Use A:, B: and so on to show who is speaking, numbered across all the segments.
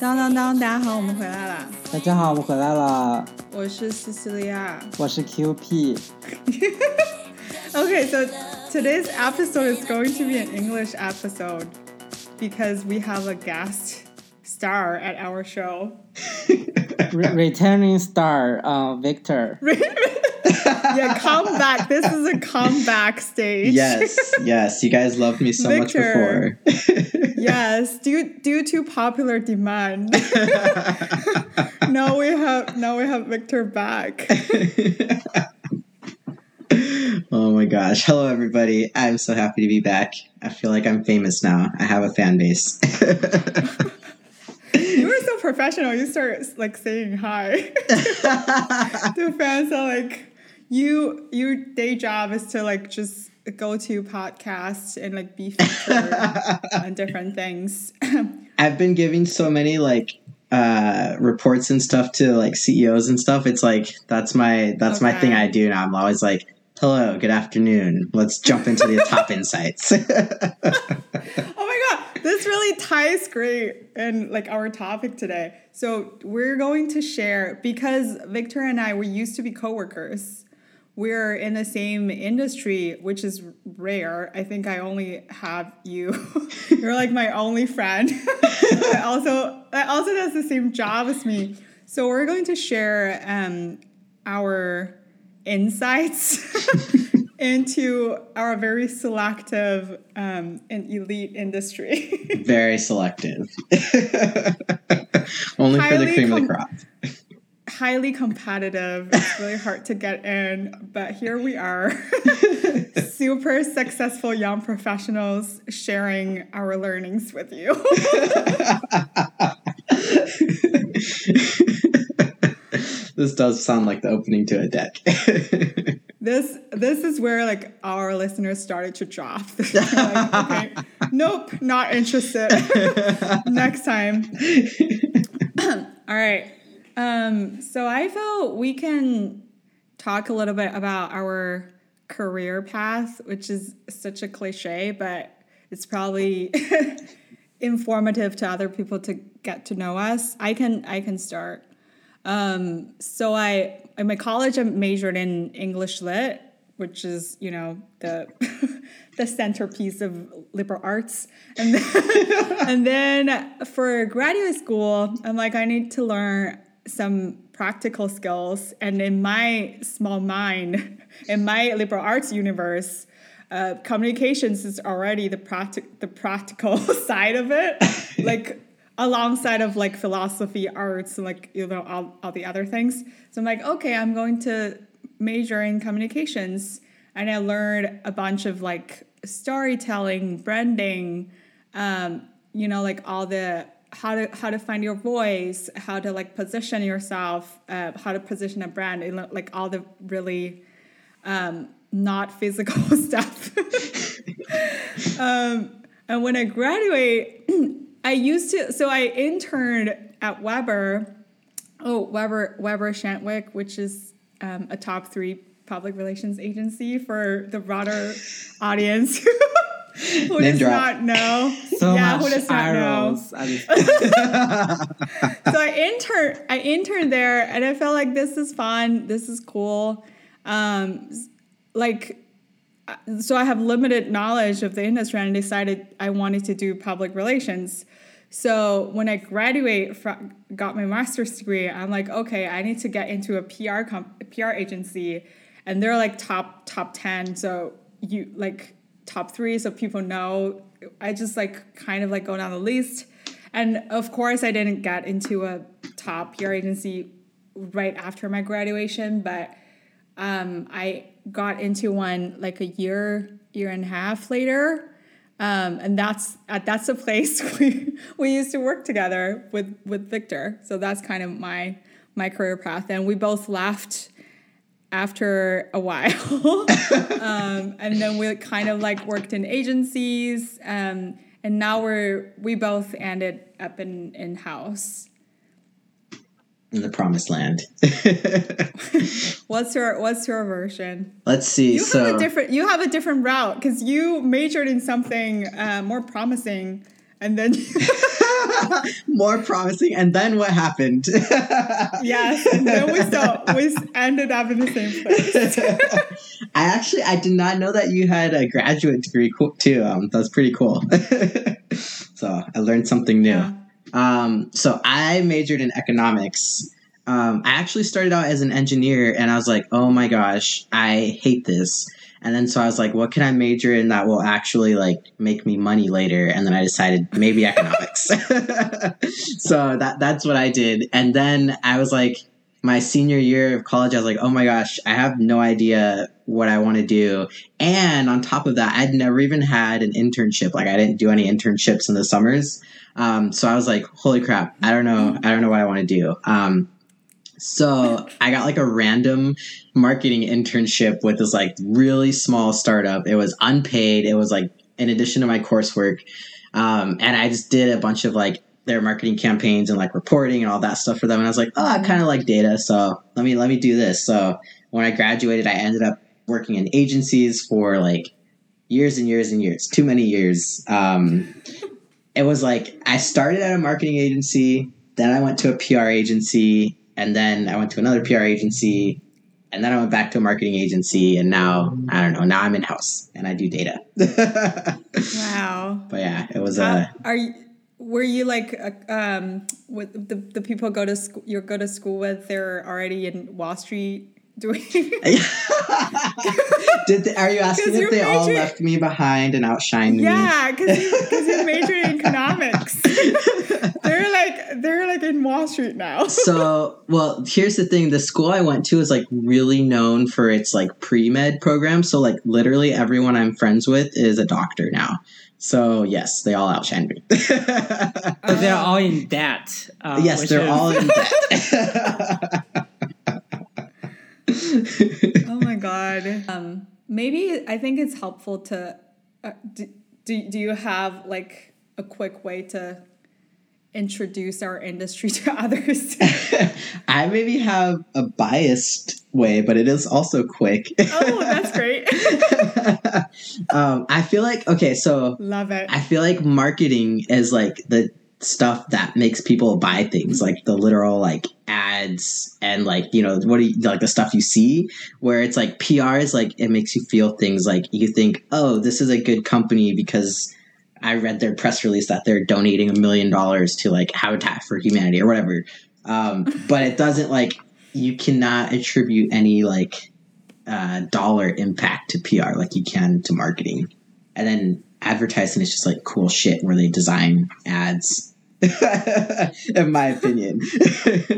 A: 当当当！大家好，我们回来了。
B: 大家好，我们回来了。
A: 我是西西利亚。
B: 我是
A: QP。okay, so today's episode is going to be an English episode because we have a guest star at our show.
B: Re returning star, uh, Victor.
A: yeah, come back. This is a comeback stage.
C: Yes, yes. You guys loved me so Victor.
A: much before. yes, due due to popular demand. now we have now we have Victor back.
C: oh my gosh. Hello everybody. I'm so happy to be back. I feel like I'm famous now. I have a fan base.
A: you were so professional. You start like saying hi. the fans are like you your day job is to like just go to podcasts and like be featured on different things.
C: I've been giving so many like uh reports and stuff to like CEOs and stuff. It's like that's my that's okay. my thing I do now. I'm always like, hello, good afternoon. Let's jump into the top insights.
A: oh my god, this really ties great in like our topic today. So we're going to share because Victor and I we used to be coworkers we're in the same industry, which is rare. I think I only have you. You're like my only friend. I also I also does the same job as me. So we're going to share um, our insights into our very selective um, and elite industry.
C: very selective. Only Highly for the cream com- of the crop
A: highly competitive. It's really hard to get in, but here we are. Super successful young professionals sharing our learnings with you.
C: this does sound like the opening to a deck.
A: this this is where like our listeners started to drop. like, okay, nope, not interested. Next time. All right. Um, so I feel we can talk a little bit about our career path, which is such a cliche, but it's probably informative to other people to get to know us. I can I can start. Um, so I in my college I majored in English lit, which is you know the the centerpiece of liberal arts, and then, and then for graduate school I'm like I need to learn some practical skills. And in my small mind, in my liberal arts universe, uh, communications is already the practic- the practical side of it, like alongside of like philosophy, arts, and like you know all, all the other things. So I'm like, okay, I'm going to major in communications, and I learned a bunch of like storytelling, branding, um, you know, like all the how to how to find your voice, how to like position yourself, uh, how to position a brand, and, like all the really um, not physical stuff. um, and when I graduate, I used to so I interned at Weber. Oh, Weber Weber Shandwick, which is um, a top three public relations agency for the broader audience. who Name does drop. not know?
B: So yeah, who does not know? so
A: I interned. I interned there, and I felt like this is fun. This is cool. Um, like, so I have limited knowledge of the industry, and I decided I wanted to do public relations. So when I graduate from got my master's degree, I'm like, okay, I need to get into a PR comp- PR agency, and they're like top top ten. So you like top three so people know. I just like kind of like go down the list. And of course, I didn't get into a top PR agency right after my graduation, but um, I got into one like a year, year and a half later. Um, and that's uh, that's a place we we used to work together with with Victor. So that's kind of my my career path. And we both left after a while. um, and then we kind of like worked in agencies. Um, and now we're we both ended up in in house.
C: in the promised land.
A: what's your What's your version?
C: Let's see.
A: You
C: so
A: have a different. You have a different route because you majored in something uh, more promising, and then
C: more promising. And then what happened?
A: yes, and then we still we ended up in the same place.
C: I actually I did not know that you had a graduate degree too. Um, that's pretty cool. so I learned something new.
A: Yeah.
C: Um, so I majored in economics. Um, I actually started out as an engineer, and I was like, "Oh my gosh, I hate this." And then so I was like, "What can I major in that will actually like make me money later?" And then I decided maybe economics. so that that's what I did. And then I was like, my senior year of college, I was like, "Oh my gosh, I have no idea what I want to do." And on top of that, I'd never even had an internship. Like I didn't do any internships in the summers. Um, so I was like, holy crap, I don't know, I don't know what I want to do. Um, so I got like a random marketing internship with this like really small startup. It was unpaid. It was like in addition to my coursework. Um, and I just did a bunch of like their marketing campaigns and like reporting and all that stuff for them. And I was like, oh, I kind of like data. So let me, let me do this. So when I graduated, I ended up working in agencies for like years and years and years, too many years. Um, it was like I started at a marketing agency, then I went to a PR agency, and then I went to another PR agency, and then I went back to a marketing agency, and now I don't know. Now I'm in house and I do data.
A: wow.
C: But yeah, it was
A: Uh,
C: a.
A: are you? Were you like uh, um with the the people go to school you go to school with? They're already in Wall Street doing.
C: Did they, are you asking if
A: you're
C: they all left me behind and outshined me?
A: yeah, because you, cause you majored in economics. They're like they're like in Wall Street now.
C: so well here's the thing the school i went to is like really known for its like pre-med program so like literally everyone i'm friends with is a doctor now so yes they all outshined me
B: But they're all in debt. Uh,
C: yes they're
B: is-
C: all in debt
A: oh my god. Um, maybe I think it's helpful to. Uh, do, do do you have like a quick way to introduce our industry to others?
C: i maybe have a biased way but it is also quick
A: oh, that's great.
C: um, i feel like okay so
A: Love it.
C: I feel like marketing is like the stuff that makes people buy things, like the literal like ads and like you know what do you like the stuff you see. Where it's like PR is like it makes you feel things like you think, oh, this is a good company because I read their press release that they're donating a million dollars to like Habitat for Humanity or whatever. Um, but it doesn't like you cannot attribute any like uh, dollar impact to PR like you can to marketing. And then advertising is just like cool shit where they design ads. in my opinion.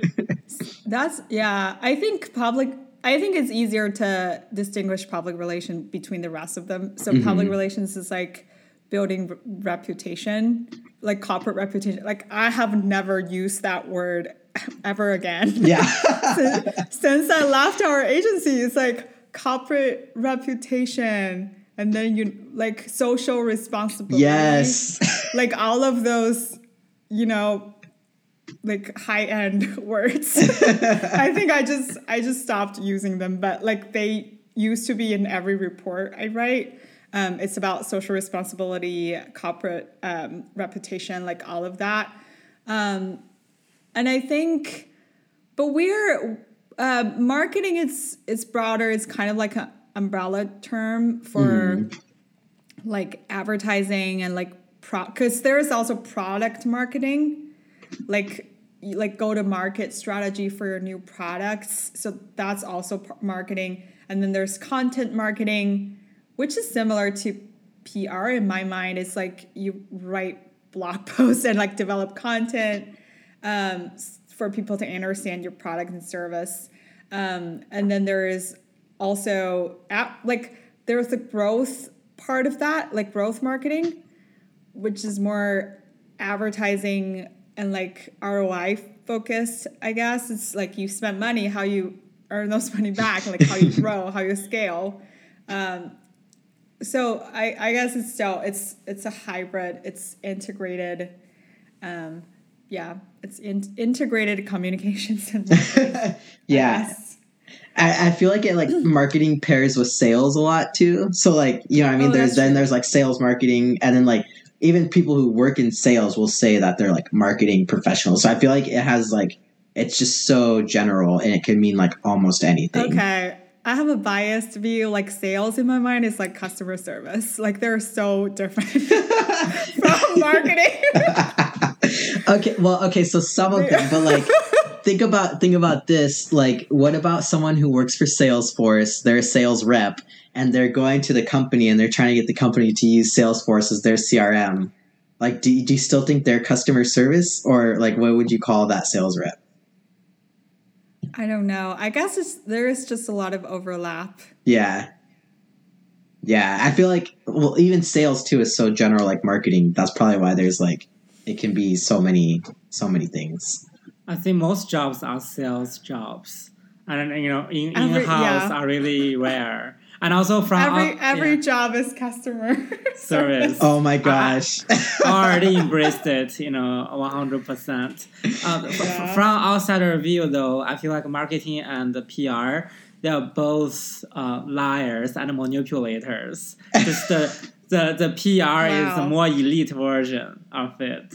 A: That's yeah. I think public. I think it's easier to distinguish public relation between the rest of them. So public relations is like building reputation, like corporate reputation. Like I have never used that word ever again.
C: yeah.
A: Since I left our agency, it's like corporate reputation, and then you like social responsibility.
C: yes.
A: like all of those, you know, like high end words. I think I just I just stopped using them, but like they used to be in every report I write. Um, it's about social responsibility, corporate um, reputation, like all of that. Um, and I think, but we're uh, marketing. It's it's broader. It's kind of like an umbrella term for like advertising and like pro because there's also product marketing like like go to market strategy for your new products so that's also marketing and then there's content marketing which is similar to pr in my mind it's like you write blog posts and like develop content um, for people to understand your product and service um, and then there is also app, like there's the growth part of that like growth marketing which is more advertising and like ROI focused, I guess. It's like you spend money, how you earn those money back, like how you grow, how you scale. Um, so I, I guess it's still it's it's a hybrid, it's integrated. Um, yeah, it's in, integrated communications
C: yeah.
A: yes.
C: I, I feel like it like marketing pairs with sales a lot too. So like you know what I mean
A: Oh,
C: there's then
A: true.
C: there's like sales marketing and then like even people who work in sales will say that they're like marketing professionals. So I feel like it has like it's just so general and it can mean like almost anything.
A: Okay. I have a biased view. Like sales in my mind is like customer service. Like they're so different from marketing.
C: okay, well, okay, so some of them, but like think about think about this. Like, what about someone who works for Salesforce? They're a sales rep, and they're going to the company and they're trying to get the company to use Salesforce as their CRM. Like, do you, do you still think they're customer service, or like what would you call that sales rep?
A: I don't know. I guess it's, there is just a lot of overlap.
C: Yeah. Yeah, I feel like well, even sales too is so general, like marketing. That's probably why there's like it can be so many, so many things.
B: I think most jobs are sales jobs, and you know, in
A: Every-
B: in house
A: yeah.
B: are really rare. And also from
A: Every
B: out-
A: every
B: yeah,
A: job is customer
B: Service.
C: Oh my gosh!
B: already embraced it, you know, one hundred percent. Uh,
A: Yeah.
B: From outsider view, though, I feel like marketing and the PR they are both uh, liars and manipulators. Just the the the PR is
A: Wow.
B: a more elite version of it.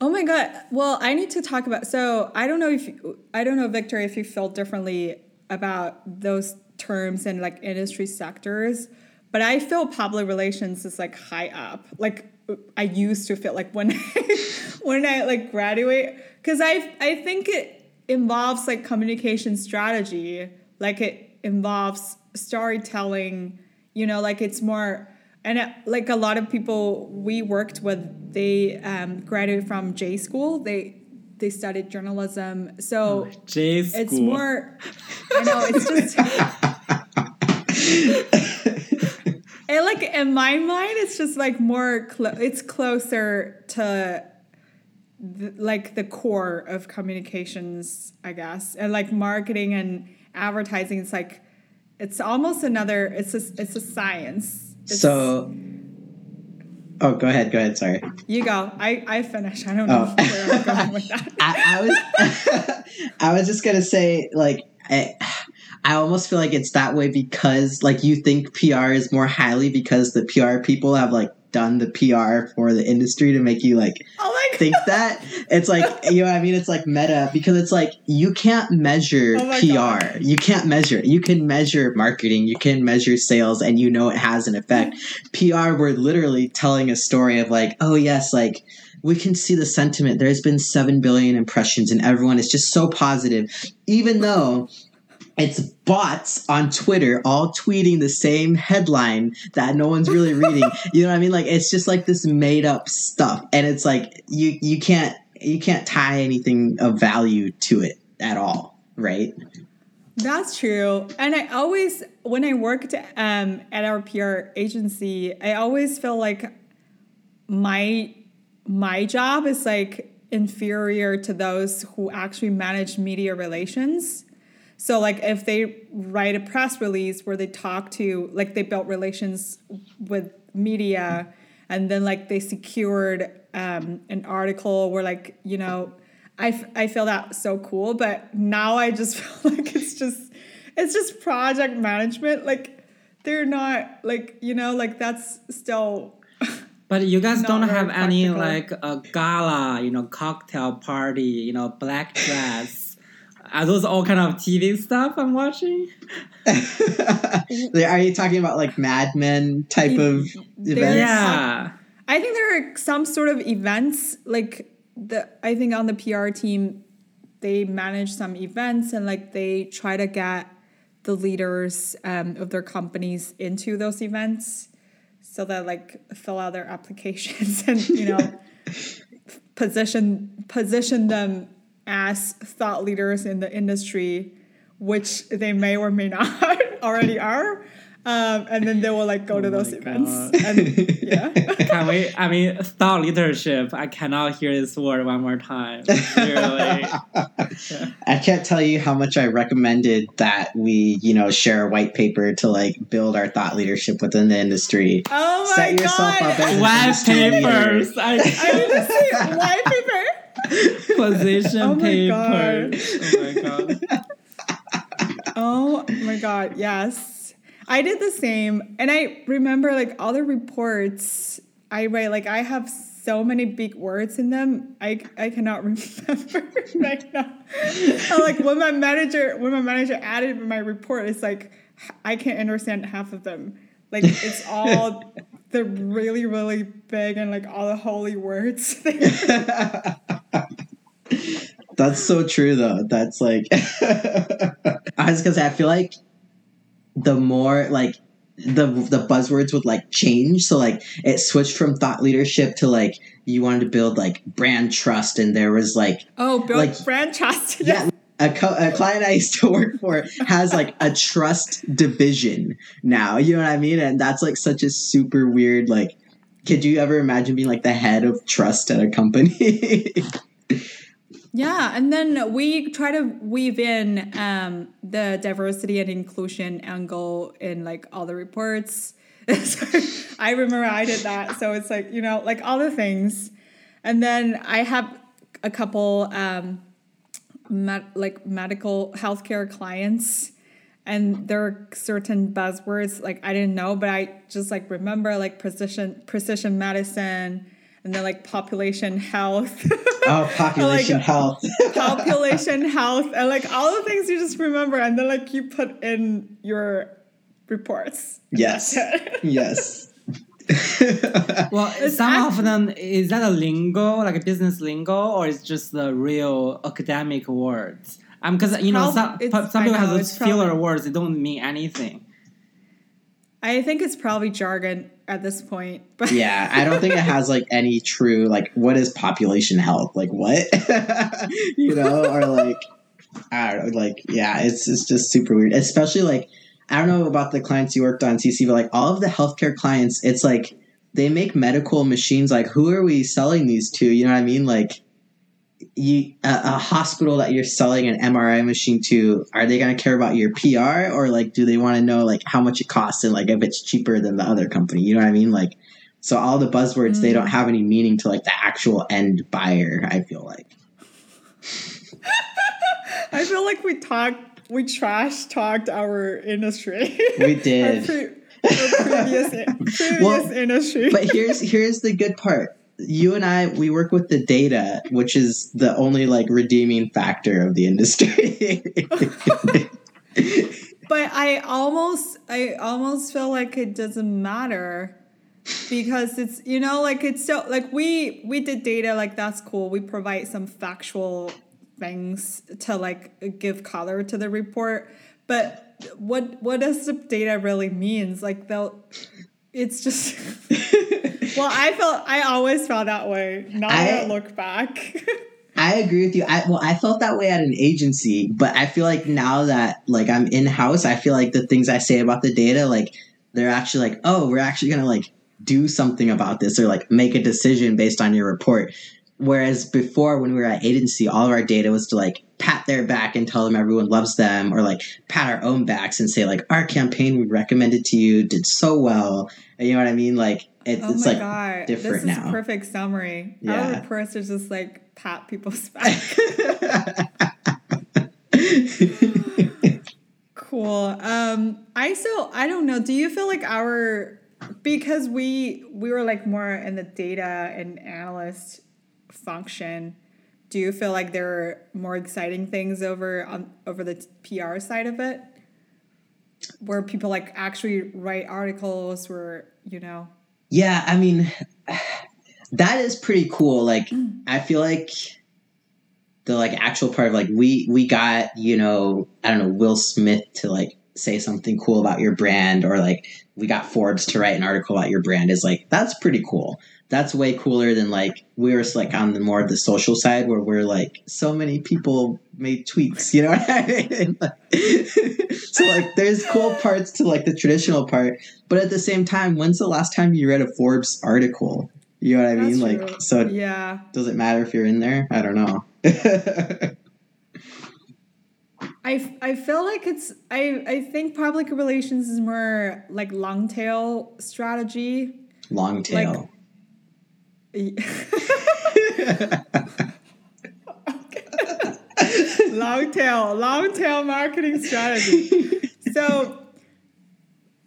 A: Oh my god. Well, I need to talk about so I don't know if you, I don't know Victor if you felt differently about those terms and like industry sectors, but I feel public relations is like high up. Like I used to feel like when when I like graduate cuz I I think it involves like communication strategy, like it involves storytelling, you know, like it's more and uh, like a lot of people we worked with they um, graduated from j school they they studied journalism so
B: J school.
A: it's more i know it's just and like in my mind it's just like more clo- it's closer to the, like the core of communications i guess and like marketing and advertising it's like it's almost another it's a it's a science It's-
C: so, oh, go ahead, go ahead. Sorry,
A: You go. I, I finish. I don't know
C: Oh.
A: where I'm going with that.
C: I, I was, I was just gonna say, like, I, I almost feel like it's that way because, like, you think PR is more highly because the PR people have like done the PR for the industry to make you like
A: Oh
C: think that. It's like you know what I mean? It's like meta because it's like you can't measure
A: Oh
C: PR
A: God.
C: you can't measure. It. you can measure marketing. You can measure sales and you know it has an effect. PR we're literally telling a story of like oh yes like we can see the sentiment. There's been 7 billion impressions and everyone is just so positive. Even though it's bots on Twitter all tweeting the same headline that no one's really reading. you know what I mean? Like it's just like this made up stuff, and it's like you you can't you can't tie anything of value to it at all, right?
A: That's true. And I always, when I worked um, at our PR agency, I always feel like my my job is like inferior to those who actually manage media relations. So like if they write a press release where they talk to like they built relations with media and then like they secured um, an article where like you know I, f- I feel that so cool but now I just feel like it's just it's just project management like they're not like you know like that's still
B: But you guys don't have any like a gala, you know, cocktail party, you know, black dress. Are those all kind of TV stuff I'm watching?
C: Are you talking about like Mad Men type of events?
B: Yeah.
A: I think there are some sort of events like the I think on the PR team they manage some events and like they try to get the leaders um, of their companies into those events so that like fill out their applications and you know position position them as thought leaders in the industry which they may or may not already are um, and then they will like go to
B: Oh
A: those
B: my
A: events and yeah
B: Can we? I mean, thought leadership. I cannot hear this word one more time. Really.
C: I can't tell you how much I recommended that we, you know, share a white paper to like build our thought leadership within the industry.
A: Oh my
C: Set yourself
A: god!
C: up as an
B: White
C: leader.
B: papers. I,
A: I need to see white paper.
B: Position
A: Oh my
B: papers. Oh my god.
A: Oh my god, yes. I did the same. And I remember like all the reports I write, like I have so many big words in them. I I cannot remember right now. And, like when my manager when my manager added my report, it's like I can't understand half of them. Like it's all the really, really big and like all the holy words.
C: That's so true, though. That's like, I was gonna say, I feel like the more like the the buzzwords would like change. So like it switched from thought leadership to like you wanted to build like brand trust, and there was like
A: oh, build
C: Like-
A: brand trust.
C: yeah. A, co- a client I used to work for has like a trust division now. You know what I mean? And that's like such a super weird like. Could you ever imagine being like the head of trust at a company?
A: Yeah, and then we try to weave in um, the diversity and inclusion angle in like all the reports. So I remember I did that, so it's like you know, like all the things, and then I have a couple um, med- like medical healthcare clients, and there are certain buzzwords like I didn't know, but I just like remember like precision precision medicine, and then like population health.
C: oh, population
A: Like-
C: health.
A: population health and like all the things you just remember and then like you put in your reports
C: yes. yes.
B: Well,
A: It's
B: some
A: act-
B: of them is that a lingo, like a business lingo, or it's just the real academic words? Um, because you know
A: prob-
B: some
A: it's-
B: some
A: I
B: people have
A: know,
B: those filler
A: probably-
B: words. They don't mean anything.
A: i think it's probably jargon at this point but
C: yeah, I don't think it has like any true like what is population health? Like what? you know, or like I don't know, like yeah, it's it's just super weird. Especially like I don't know about the clients you worked on CC, but like all of the healthcare clients, it's like they make medical machines. Like who are we selling these to? You know what I mean? Like you a, a hospital that you're selling an MRI machine to, are they going to care about your PR or like do they want to know like how much it costs and like if it's cheaper than the other company? You know what I mean? Like so all the buzzwords they
A: Mm.
C: don't have any meaning to like the actual end buyer. I feel like.
A: i feel like we talked we trash talked our industry
C: We did.
A: pre- our previous previous
C: Well,
A: industry
C: but here's here's the good part. You and I we work with the data, which is the only like redeeming factor of the industry.
A: but i almost i almost feel like it doesn't matter because it's you know like it's so like we we did data like that's cool. We provide some factual things to like give color to the report. But what what does the data really means? Like they'll it's just well i felt i always felt that way now that I
C: I-
A: look back
C: I agree with you. I well, I felt that way at an agency, but I feel like now that like I'm in house, I feel like the things I say about the data, like they're actually like, oh, we're actually gonna like do something about this or like make a decision based on your report. Whereas before, when we were at agency, all of our data was to like pat their back and tell them everyone loves them, or like pat our own backs and say like our campaign we recommended to you did so well. And you know what I mean? Like it,
A: oh
C: it's
A: my
C: like
A: god
C: different
A: this is
C: now.
A: perfect summary
C: Yeah.
A: our are just like pat people's back Cool. Um, I still I don't know. Do you feel like our because we we were like more in the data and analyst function? Do you feel like there are more exciting things over on over the PR side of it, where people like actually write articles, where you know?
C: Yeah, I mean, that is pretty cool. Like,
A: Mm.
C: I feel like the like actual part of like we we got you know I don't know Will Smith to like say something cool about your brand or like we got Forbes to write an article about your brand is like that's pretty cool. That's way cooler than like we were like on the more of the social side where we're like so many people made tweets, you know what I mean? so like there's cool parts to like the traditional part, but at the same time, when's the last time you read a Forbes article? You know what I mean?
A: That's
C: Like so
A: Yeah,
C: does it matter if you're in there? I don't know.
A: I I feel like it's I I think public relations is more like long tail strategy.
C: Long tail.
A: long tail, long tail marketing strategy. So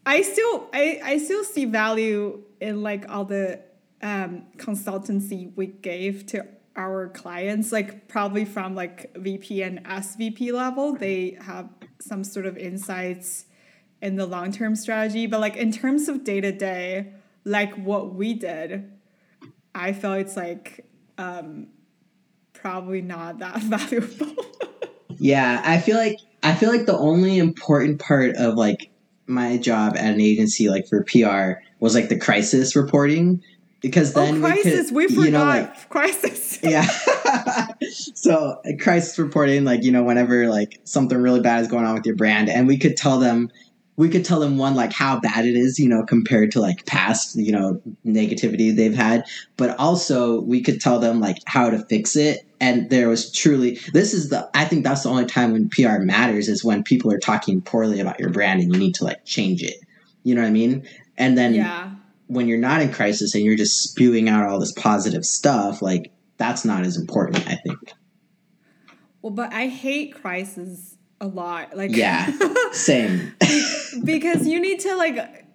A: I still I, I still see value in like all the um, consultancy we gave to our clients, like probably from like VP and SVP level, they have some sort of insights in the long term strategy. But like in terms of day to day, like what we did, I felt it's like um, probably not that valuable.
C: yeah, I feel like I feel like the only important part of like my job at an agency, like for PR, was like the crisis reporting because then
A: oh, crisis. We,
C: could,
A: we forgot
C: you know, like,
A: crisis.
C: yeah. so crisis reporting, like you know, whenever like something really bad is going on with your brand, and we could tell them, we could tell them one like how bad it is, you know, compared to like past you know negativity they've had, but also we could tell them like how to fix it. And there was truly this is the I think that's the only time when PR matters is when people are talking poorly about your brand and you need to like change it. You know what I mean? And then
A: yeah
C: when you're not in crisis and you're just spewing out all this positive stuff, like that's not as important, I think.
A: Well, but I hate crisis a lot. Like
C: Yeah. Same.
A: because you need to like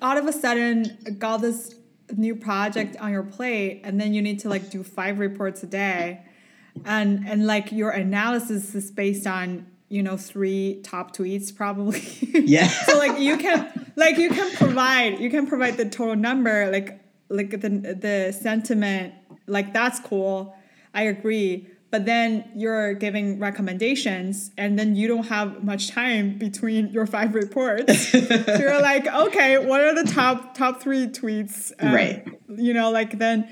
A: out of a sudden got this new project on your plate and then you need to like do five reports a day and and like your analysis is based on you know three top tweets probably
C: Yeah.
A: so like you can like you can provide you can provide the total number like like the the sentiment like that's cool i agree but then you're giving recommendations and then you don't have much time between your five reports so you're like okay what are the top top three tweets um,
C: Right.
A: you know like then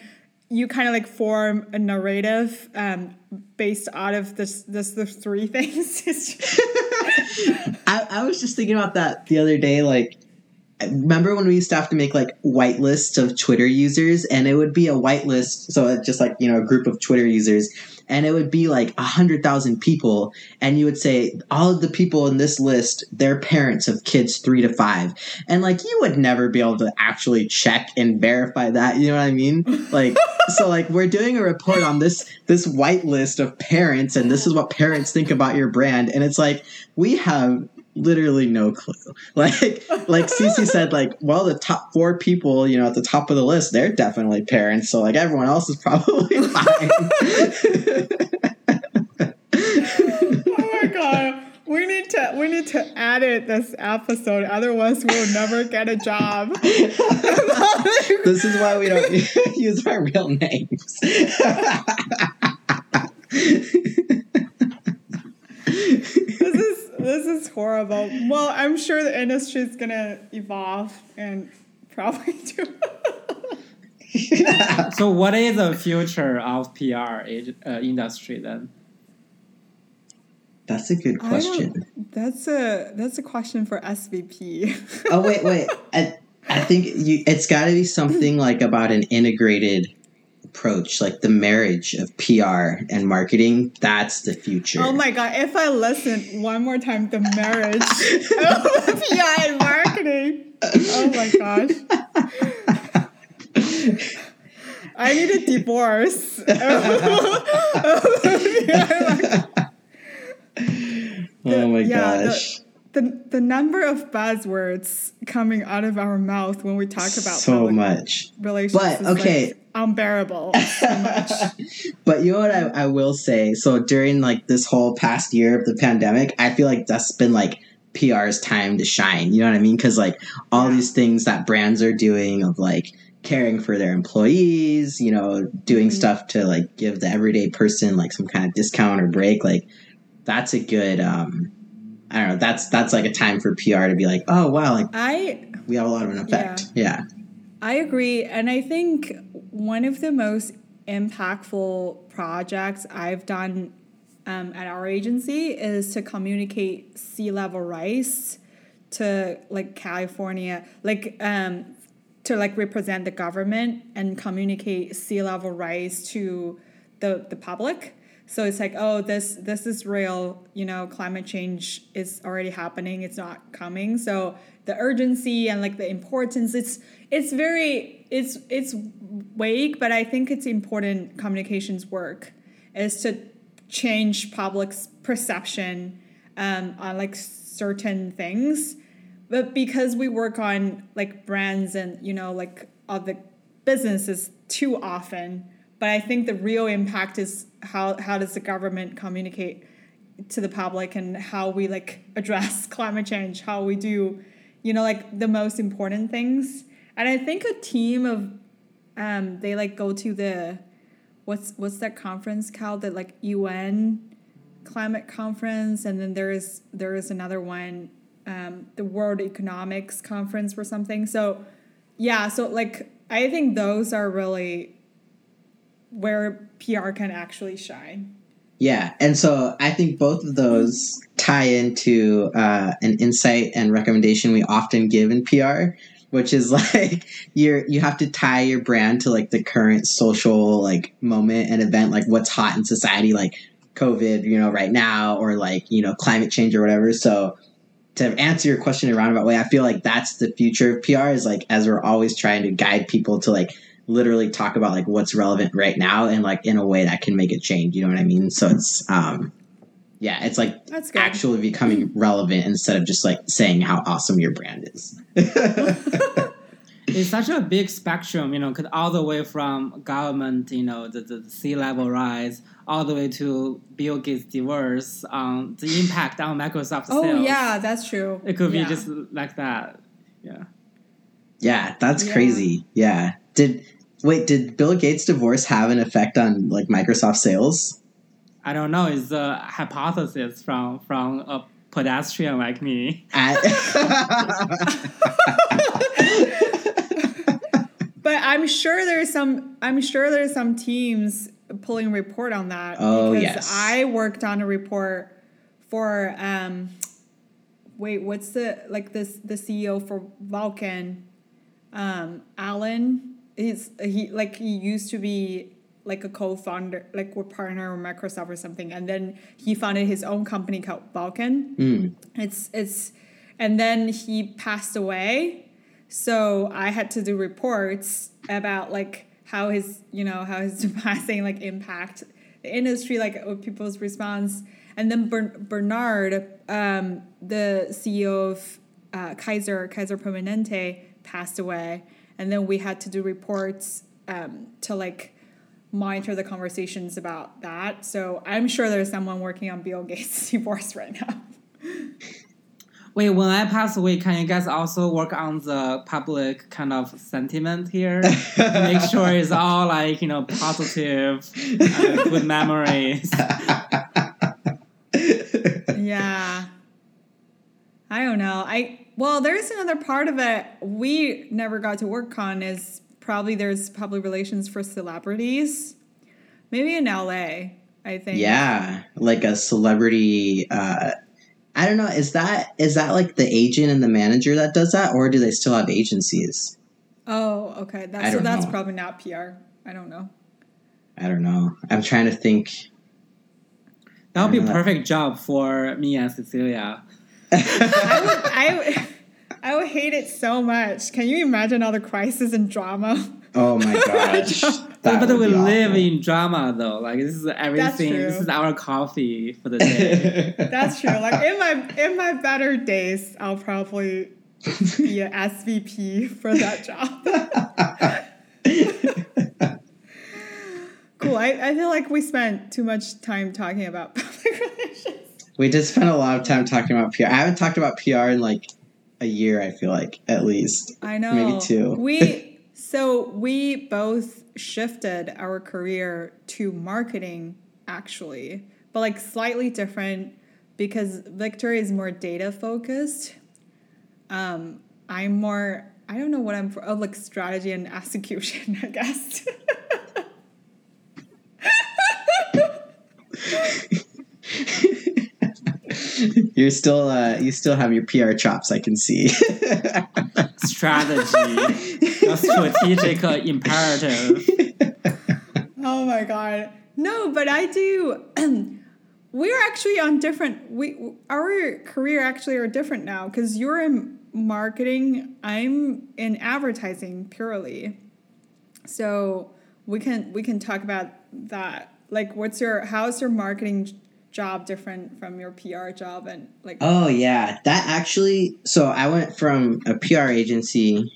A: you kind of like form a narrative um, based out of this this the three things
C: I, I was just thinking about that the other day. Like, remember when we used to have to make like white lists of Twitter users, and it would be a white list, so just like you know a group of Twitter users, and it would be like a hundred thousand people, and you would say all of the people in this list, their parents of kids three to five, and like you would never be able to actually check and verify that. You know what I mean? Like, so like we're doing a report on this this white list of parents, and this is what parents think about your brand, and it's like we have literally no clue. Like like Cece said, like, well, the top four people, you know, at the top of the list, they're definitely parents. So like everyone else is probably fine.
A: oh my god we need to we need to edit this episode otherwise we'll never get a job
C: this is why we don't use our real names.
A: This is horrible well i'm sure the industry is gonna evolve and probably do
B: So, what is the future of PR ag- uh, industry then?
C: That's a good question.
A: that's a that's a question for svp
C: Oh wait, wait. I, I think you it's got to be something like about an integrated approach, like the marriage of PR and marketing. That's the future.
A: Oh my god! If I listen one more time, the marriage of PR and marketing. Oh my gosh! I need a divorce.
C: Oh, oh my
A: Yeah,
C: gosh.
A: the the the number of buzzwords coming out of our mouth when we talk about
C: so much.
A: relations,
C: But, okay.
A: like, unbearable. So much.
C: But you know what I, I will say? So during like this whole past year of the pandemic, I feel like that's been like PR's time to shine. You know what I mean? Because like all
A: Yeah.
C: these things that brands are doing of like caring for their employees, you know, doing
A: Mhm.
C: stuff to like give the everyday person like some kind of discount or break, like that's a good um I don't know, that's that's like a time for PR to be like, oh wow, like
A: I
C: we have a lot of an effect. Yeah.
A: I agree. And I think one of the most impactful projects I've done um, at our agency is to communicate sea level rise to like California, like um, to like represent the government and communicate sea level rise to the, the public. So it's like, oh, this this is real. You know, climate change is already happening. It's not coming. So the urgency and like the importance, it's it's very it's it's vague, but I think it's important communications work is to change public's perception um, on like certain things. But because we work on like brands and you know like other businesses too often, but I think the real impact is how how does the government communicate to the public and how we like address climate change, how we do, you know, like the most important things. And I think a team of um they like go to the what's what's that conference called the like UN climate conference and then there is there is another one um the World Economics conference or something. So yeah, so like I think those are really where PR can actually shine.
C: Yeah, and so I think both of those tie into uh, an insight and recommendation we often give in PR, which is like you're you have to tie your brand to like the current social like moment and event, like what's hot in society, like COVID, you know, right now, or like you know climate change or whatever. So to answer your question in a roundabout way, I feel like that's the future of PR is like as we're always trying to guide people to like literally talk about like what's relevant right now and like in a way that can make it change. You know what I mean? So it's um yeah, it's like
A: That's good.
C: actually becoming relevant instead of just like saying how awesome your brand is.
B: it's such a big spectrum, you know, because all the way from government, you know, the, the sea level rise, all the way to Bill Gates divorce, um, the impact on Microsoft
A: Oh
B: sales.
A: yeah, that's true.
B: It could
A: Yeah.
B: be just like that. Yeah.
C: yeah, that's
A: Yeah.
C: crazy. Yeah. Did wait, did Bill Gates divorce have an effect on like Microsoft sales?
B: I don't know. It's a hypothesis from from a pedestrian like me.
C: At-
A: But I'm sure there's some. I'm sure there's some teams pulling a report on that.
C: Oh,
A: because
C: yes.
A: I worked on a report for. Um, wait, what's the like this the CEO for Vulcan, um, Allen. He's he like he used to be like a co-founder, like we're partner with Microsoft or something, and then he founded his own company called Vulcan.
C: Mm.
A: It's it's and then he passed away. So I had to do reports about like how his you know how his passing like impact the industry like uh, people's response. And then Ber- Bernard, um, the CEO of uh, Kaiser Kaiser Permanente, passed away, and then we had to do reports um, to like monitor the conversations about that. So I'm sure there's someone working on Bill Gates' divorce right now.
B: Wait, when I pass away, can you guys also work on the public kind of sentiment here? Make sure it's all like, you know, positive, uh, good memories.
A: yeah. I don't know. I well, there's another part of it we never got to work on is probably there's public relations for celebrities. Maybe in LA, I think.
C: yeah, like a celebrity. Uh, I don't know. Is that is that like the agent and the manager that does that, or do they still have agencies?
A: Oh, okay. That's so
C: don't
A: that's
C: know.
A: probably not PR. I don't know.
C: I don't know. I'm trying to think.
B: That would be
C: I
B: a
C: don't
B: perfect job for me and Cecilia.
A: I would I would I would hate it so much. Can you imagine all the crisis and drama?
C: Oh my gosh. That
B: but we live
C: awful.
B: in drama though. Like this is everything. This is our coffee for the day.
A: That's true. Like in my in my better days, I'll probably be an SVP for that job. cool. I, I feel like we spent too much time talking about public relations.
C: We did spend a lot of time talking about PR. I haven't talked about PR in like a year. I feel like at least.
A: I know.
C: Maybe two.
A: We so we both shifted our career to marketing actually, but like slightly different because Victor is more data focused. Um, I'm more I don't know what I'm for. Oh, like strategy and execution, I guess.
C: You're still uh, you still have your PR chops. I can see.
B: Strategy, a strategic uh, imperative.
A: Oh my god. No, but I do we're actually on different we our career actually are different now cuz you're in marketing, I'm in advertising purely. So we can we can talk about that Like, what's your how's your marketing j- job different from your PR job and like?
C: Oh yeah, that actually. So I went from a PR agency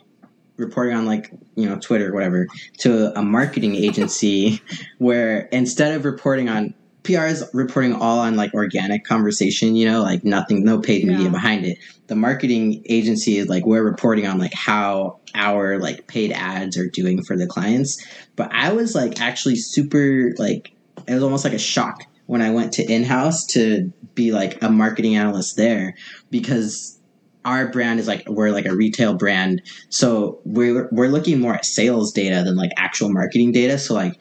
C: reporting on like you know Twitter or whatever to a marketing agency where instead of reporting on PR is reporting all on like organic conversation, you know, like nothing, no paid media
A: Yeah.
C: behind it. The marketing agency is like we're reporting on like how our like paid ads are doing for the clients. But I was like actually super like it was almost like a shock when I went to in house to be like a marketing analyst there because our brand is like we're like a retail brand. So we're we're looking more at sales data than like actual marketing data. So like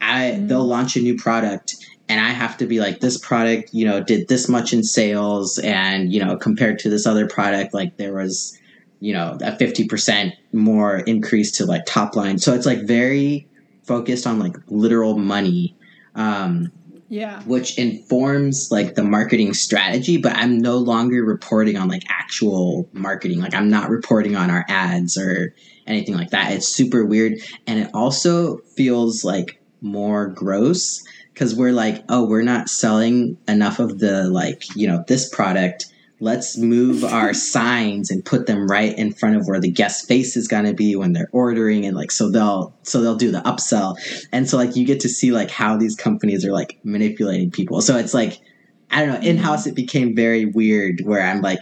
C: i
A: Mm.
C: they'll launch a new product and i have to be like this product you know did this much in sales and you know compared to this other product like there was you know a 50% more increase to like top line. So it's like very focused on like literal money. Um
A: Yeah.
C: which informs like the marketing strategy but i'm no longer reporting on like actual marketing. Like i'm not reporting on our ads or anything like that. It's super weird. And it also feels like more gross because we're like oh we're not selling enough of the like you know this product let's move our signs and put them right in front of where the guest face is going to be when they're ordering and like so they'll so they'll do the upsell and so like you get to see like how these companies are like manipulating people so it's like i don't know in house it became very weird where i'm like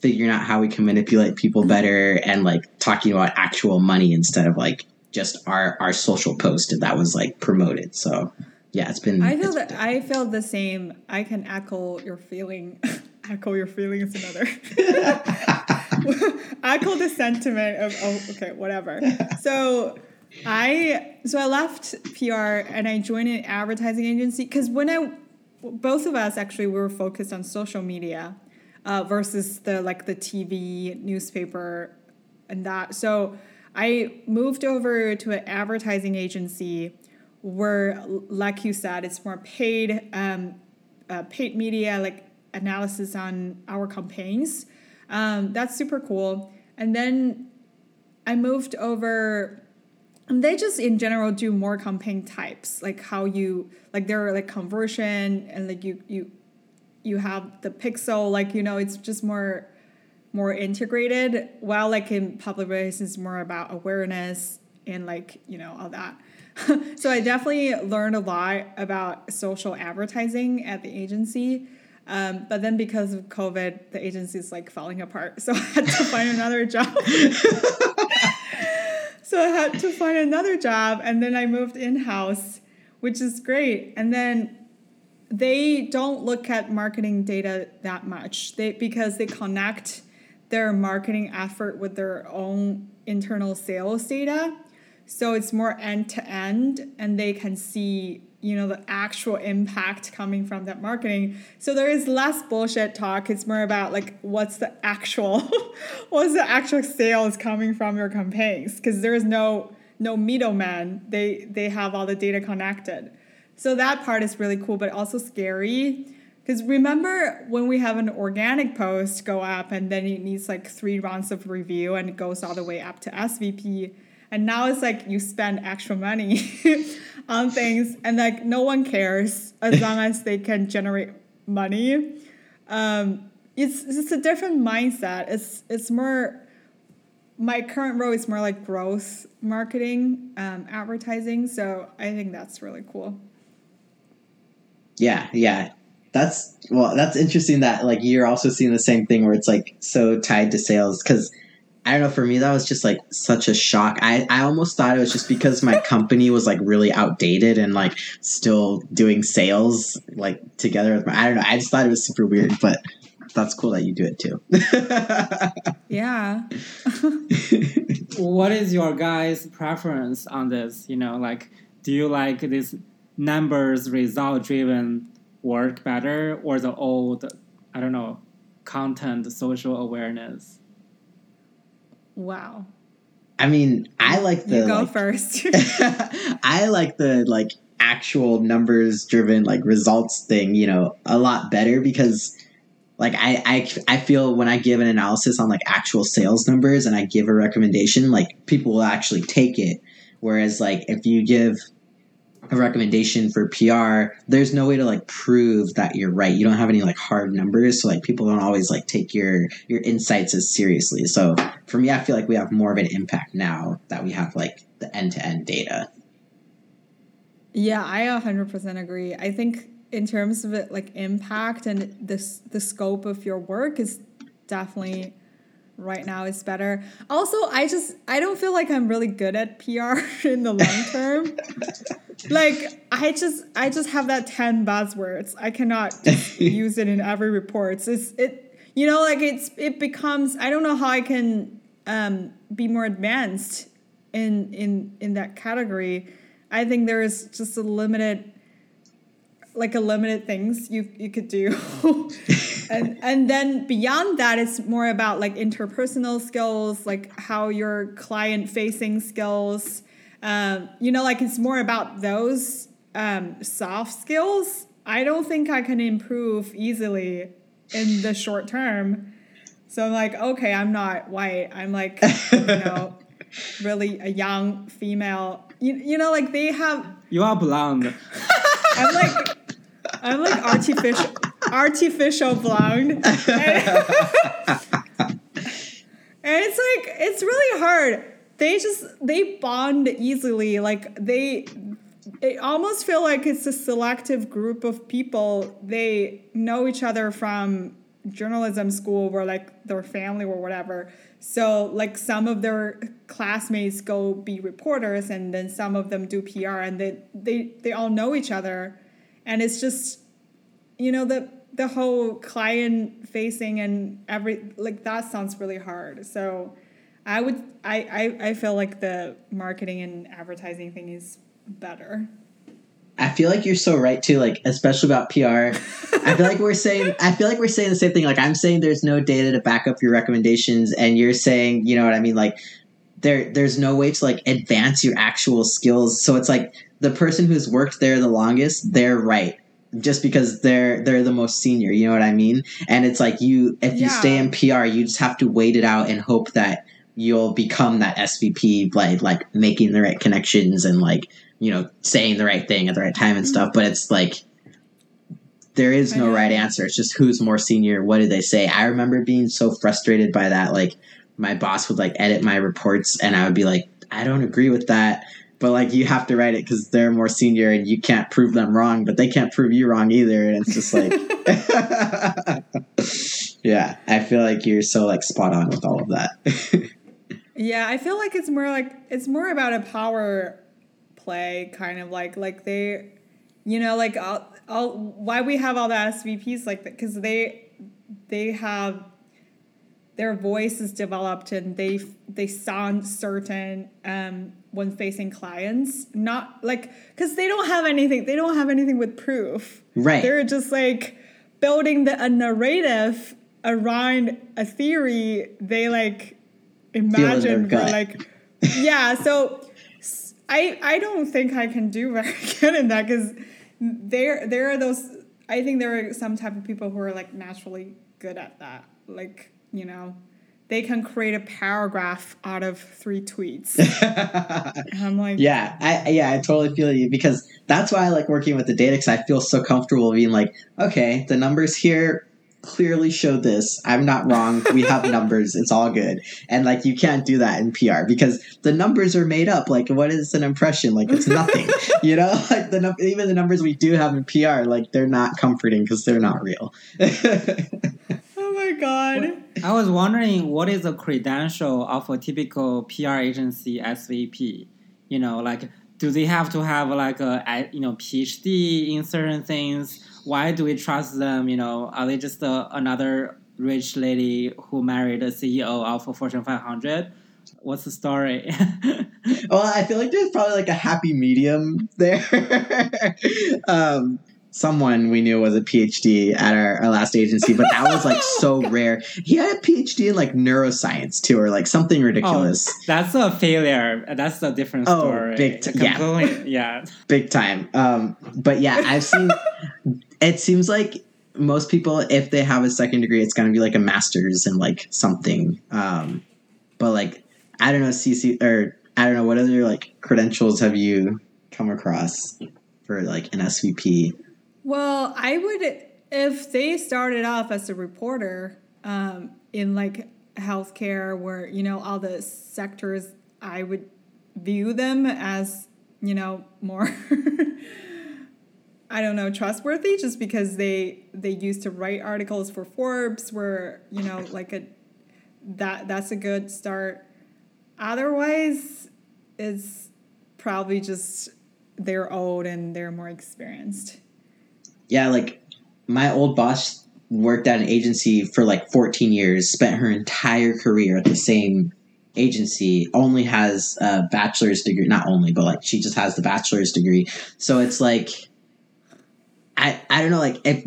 C: figuring out how we can manipulate people better and like talking about actual money instead of like just our our social post that was like promoted so yeah it's been
A: I feel that I feel the same. I can echo your feeling. echo your feelings another. I call the sentiment of oh okay whatever. So I so I left PR and I joined an advertising agency because when I both of us actually we were focused on social media uh, versus the like the TV newspaper and that. So I moved over to an advertising agency where, like you said, it's more paid, um, uh, paid media, like analysis on our campaigns. Um, that's super cool. And then I moved over. And they just in general do more campaign types, like how you like there are like conversion and like you you you have the pixel, like you know, it's just more more integrated. While like in public relations, it's more about awareness and like you know all that. so I definitely learned a lot about social advertising at the agency. Um, but then because of COVID, the agency is like falling apart. So I had to find another job. so I had to find another job, and then I moved in house, which is great. And then they don't look at marketing data that much they because they connect their marketing effort with their own internal sales data so it's more end to end and they can see you know the actual impact coming from that marketing. So there is less bullshit talk. It's more about like what's the actual what's the actual sales coming from your campaigns? Because there is no no middleman. They they have all the data connected. So that part is really cool, but also scary. Because remember when we have an organic post go up and then it needs like three rounds of review and it goes all the way up to SVP. And now it's like you spend extra money on things and like no one cares as long as they can generate money. Um, it's it's a different mindset. It's it's more my current role is more like growth marketing, um, advertising. So I think that's really cool.
C: Yeah, yeah. That's well, that's interesting that like you're also seeing the same thing where it's like so tied to sales because I don't know for me that was just like such a shock. I I almost thought it was just because my company was like really outdated and like still doing sales like together with my I don't know. I just thought it was super weird, but that's cool that you do it too.
A: Yeah.
B: what is your guys' preference on this? You know, like, do you like this numbers result driven work better or the old, I don't know, content social awareness?
A: Wow.
C: I mean, I like the
A: You go
C: like,
A: first.
C: I like the like actual numbers driven like results thing, you know, a lot better because like I, I I feel when I give an analysis on like actual sales numbers and I give a recommendation, like people will actually take it. Whereas like if you give a recommendation for PR, there's no way to like prove that you're right. You don't have any like hard numbers, so like people don't always like take your your insights as seriously. So for me, I feel like we have more of an impact now that we have like the end to end data.
A: Yeah, I 100% agree. I think in terms of it, like impact and this the scope of your work is definitely right now is better. Also, I just I don't feel like I'm really good at PR in the long term. like I just I just have that 10 buzzwords. I cannot use it in every report. It's it you know like it's it becomes I don't know how I can um, be more advanced in in in that category. I think there is just a limited like a limited things you you could do. And and then beyond that it's more about like interpersonal skills like how your client facing skills. Um, you know like it's more about those um, soft skills. I don't think i can improve easily in the short term. So i'm like okay i'm not white. I'm like you know really a young female. You, you know like they have
B: You are blonde.
A: i'm like I'm like artificial, artificial blonde, and, and it's like it's really hard. They just they bond easily. Like they, they almost feel like it's a selective group of people. They know each other from journalism school or like their family or whatever. So like some of their classmates go be reporters and then some of them do PR and they they, they all know each other and it's just you know the the whole client facing and every like that sounds really hard so i would I, I i feel like the marketing and advertising thing is better
C: I feel like you're so right too, like especially about PR. I feel like we're saying I feel like we're saying the same thing. Like I'm saying there's no data to back up your recommendations and you're saying, you know what I mean, like there there's no way to like advance your actual skills. So it's like the person who's worked there the longest, they're right. Just because they're they're the most senior, you know what I mean? And it's like you if you
A: Yeah.
C: stay in PR, you just have to wait it out and hope that you'll become that SVP by like making the right connections and like you know saying the right thing at the right time and mm-hmm. stuff. But it's like there is no right answer. It's just who's more senior. What did they say? I remember being so frustrated by that. Like my boss would like edit my reports, and I would be like, I don't agree with that. But like you have to write it because they're more senior, and you can't prove them wrong, but they can't prove you wrong either. And it's just like, yeah, I feel like you're so like spot on with all of that.
A: yeah i feel like it's more like it's more about a power play kind of like like they you know like all, all why we have all the svps like that because they they have their voice is developed and they they sound certain um, when facing clients. Not like because they don't have anything they don't have anything with proof.
C: Right.
A: they're just like building the, a narrative around a theory they like imagine for like yeah so i i don't think i can do very good in that because there there are those i think there are some type of people who are like naturally good at that. Like you know they can create a paragraph out of three tweets i'm like
C: Yeah, I yeah, I totally feel you because that's why I like working with the data because I feel so comfortable being like, okay, the numbers here clearly show this. I'm not wrong. We have numbers. It's all good. And like you can't do that in PR because the numbers are made up. Like what is an impression? Like it's nothing. you know, like the num- even the numbers we do have in PR, like they're not comforting because they're not real.
A: My god
B: I was wondering what is the credential of a typical PR agency SVP? You know, like do they have to have like a a- you know PhD in certain things? Why do we trust them? You know, are they just uh another rich lady who married a CEO of a Fortune 500? What's the story?
C: well, I feel like there's probably like a happy medium there. um, someone we knew was a PhD at our, our last agency, but that was like so rare. He had a PhD in like neuroscience too, or like something ridiculous,
B: That's a failure. That's a different
C: Oh,
B: story.
C: big t- yeah.
B: Yeah.
C: big time. Um, but yeah, I've seen. it seems like most people, if they have a second degree, it's going to be like a master's in like something. Um, but like, I don't know, CC or I don't know what other like credentials have you come across for like an SVP?
A: Well, I would if they started off as a reporter um, in like healthcare, where you know all the sectors, I would view them as you know more. I don't know trustworthy just because they they used to write articles for Forbes where you know like a that that's a good start. Otherwise, it's probably just they're old and they're more experienced.
C: Yeah, like my old boss worked at an agency for like 14 years, spent her entire career at the same agency, only has a bachelor's degree, not only, but like she just has the bachelor's degree. So it's like I I don't know like if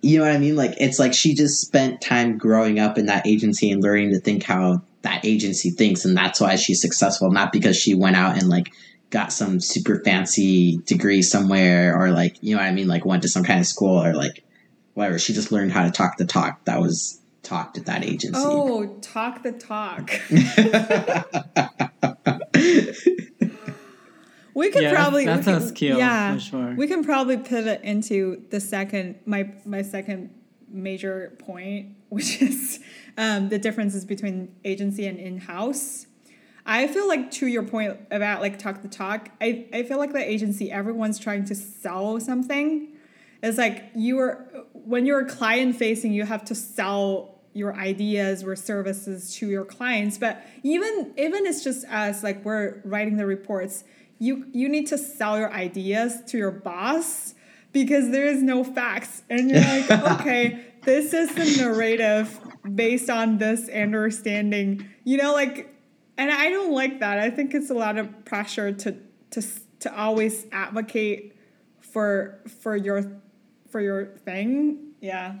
C: you know what I mean like it's like she just spent time growing up in that agency and learning to think how that agency thinks and that's why she's successful not because she went out and like got some super fancy degree somewhere or like you know what I mean like went to some kind of school or like whatever she just learned how to talk the talk that was talked at that agency
A: Oh, talk the talk. We could
B: Yeah,
A: probably
B: that's
A: we
B: a skill,
A: Yeah,
B: for sure.
A: We can probably pivot into the second my my second major point, which is um, the differences between agency and in house. I feel like to your point about like talk the talk, I, I feel like the agency everyone's trying to sell something. It's like you are when you're a client facing, you have to sell your ideas or services to your clients. But even even it's just as like we're writing the reports, you you need to sell your ideas to your boss because there is no facts. And you're like, okay, this is the narrative based on this understanding. You know, like and I don't like that. I think it's a lot of pressure to to to always advocate for for your for your thing. Yeah.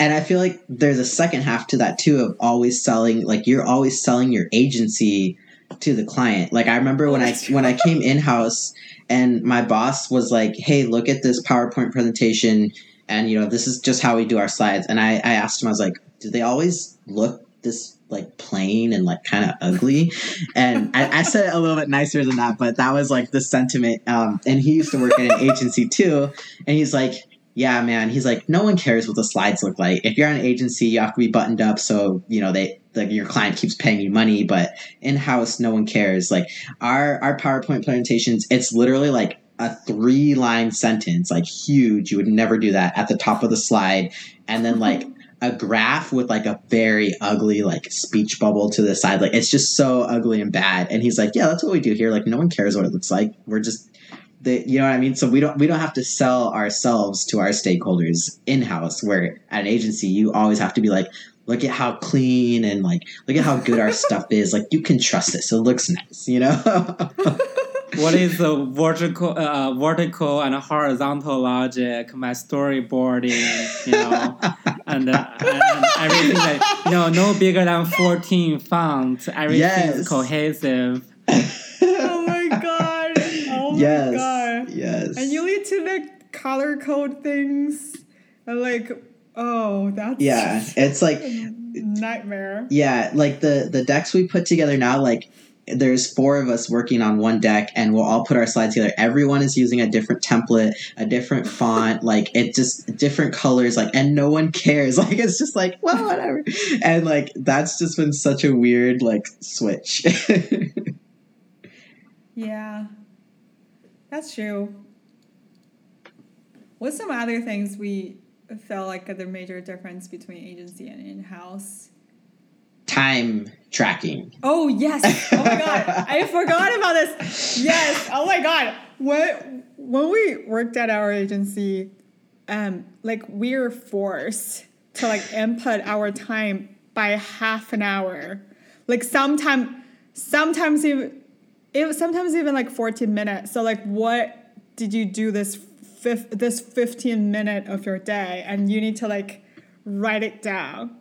C: and I feel like there's a second half to that too of always selling like you're always selling your agency to the client. Like I remember when I when I came in house and my boss was like, "Hey, look at this PowerPoint presentation and you know, this is just how we do our slides." And I I asked him I was like, "Do they always look this like plain and like kind of ugly?" And I, I said it a little bit nicer than that, but that was like the sentiment um and he used to work at an agency too and he's like yeah, man. He's like, no one cares what the slides look like. If you're an agency, you have to be buttoned up, so you know they like your client keeps paying you money. But in house, no one cares. Like our our PowerPoint presentations, it's literally like a three line sentence, like huge. You would never do that at the top of the slide, and then like a graph with like a very ugly like speech bubble to the side. Like it's just so ugly and bad. And he's like, yeah, that's what we do here. Like no one cares what it looks like. We're just the, you know what I mean? So we don't we don't have to sell ourselves to our stakeholders in house. Where at an agency, you always have to be like, look at how clean and like look at how good our stuff is. Like you can trust this. It looks nice. You know?
B: what is the vertical, uh, vertical and horizontal logic, my storyboarding, you know, and, uh, and, and everything that you know, no bigger than fourteen font. Everything
C: Yes.
B: is cohesive.
A: Oh my god. Oh my
C: yes.
A: god.
C: Yes.
A: And you need to like color code things. And like, oh, that's
C: yeah. It's like
A: nightmare.
C: Yeah, like the the decks we put together now, like there's four of us working on one deck, and we'll all put our slides together. Everyone is using a different template, a different font, like it just different colors, like, and no one cares. Like it's just like, well, whatever. And like that's just been such a weird like switch.
A: Yeah. That's true. What's some other things we felt like the major difference between agency and in-house?
C: Time tracking.
A: Oh yes! Oh my god! I forgot about this. Yes! Oh my god! When when we worked at our agency, um, like we were forced to like input our time by half an hour. Like sometime, sometimes even it was sometimes even like fourteen minutes. So like, what did you do this fif- this fifteen minute of your day? And you need to like write it down.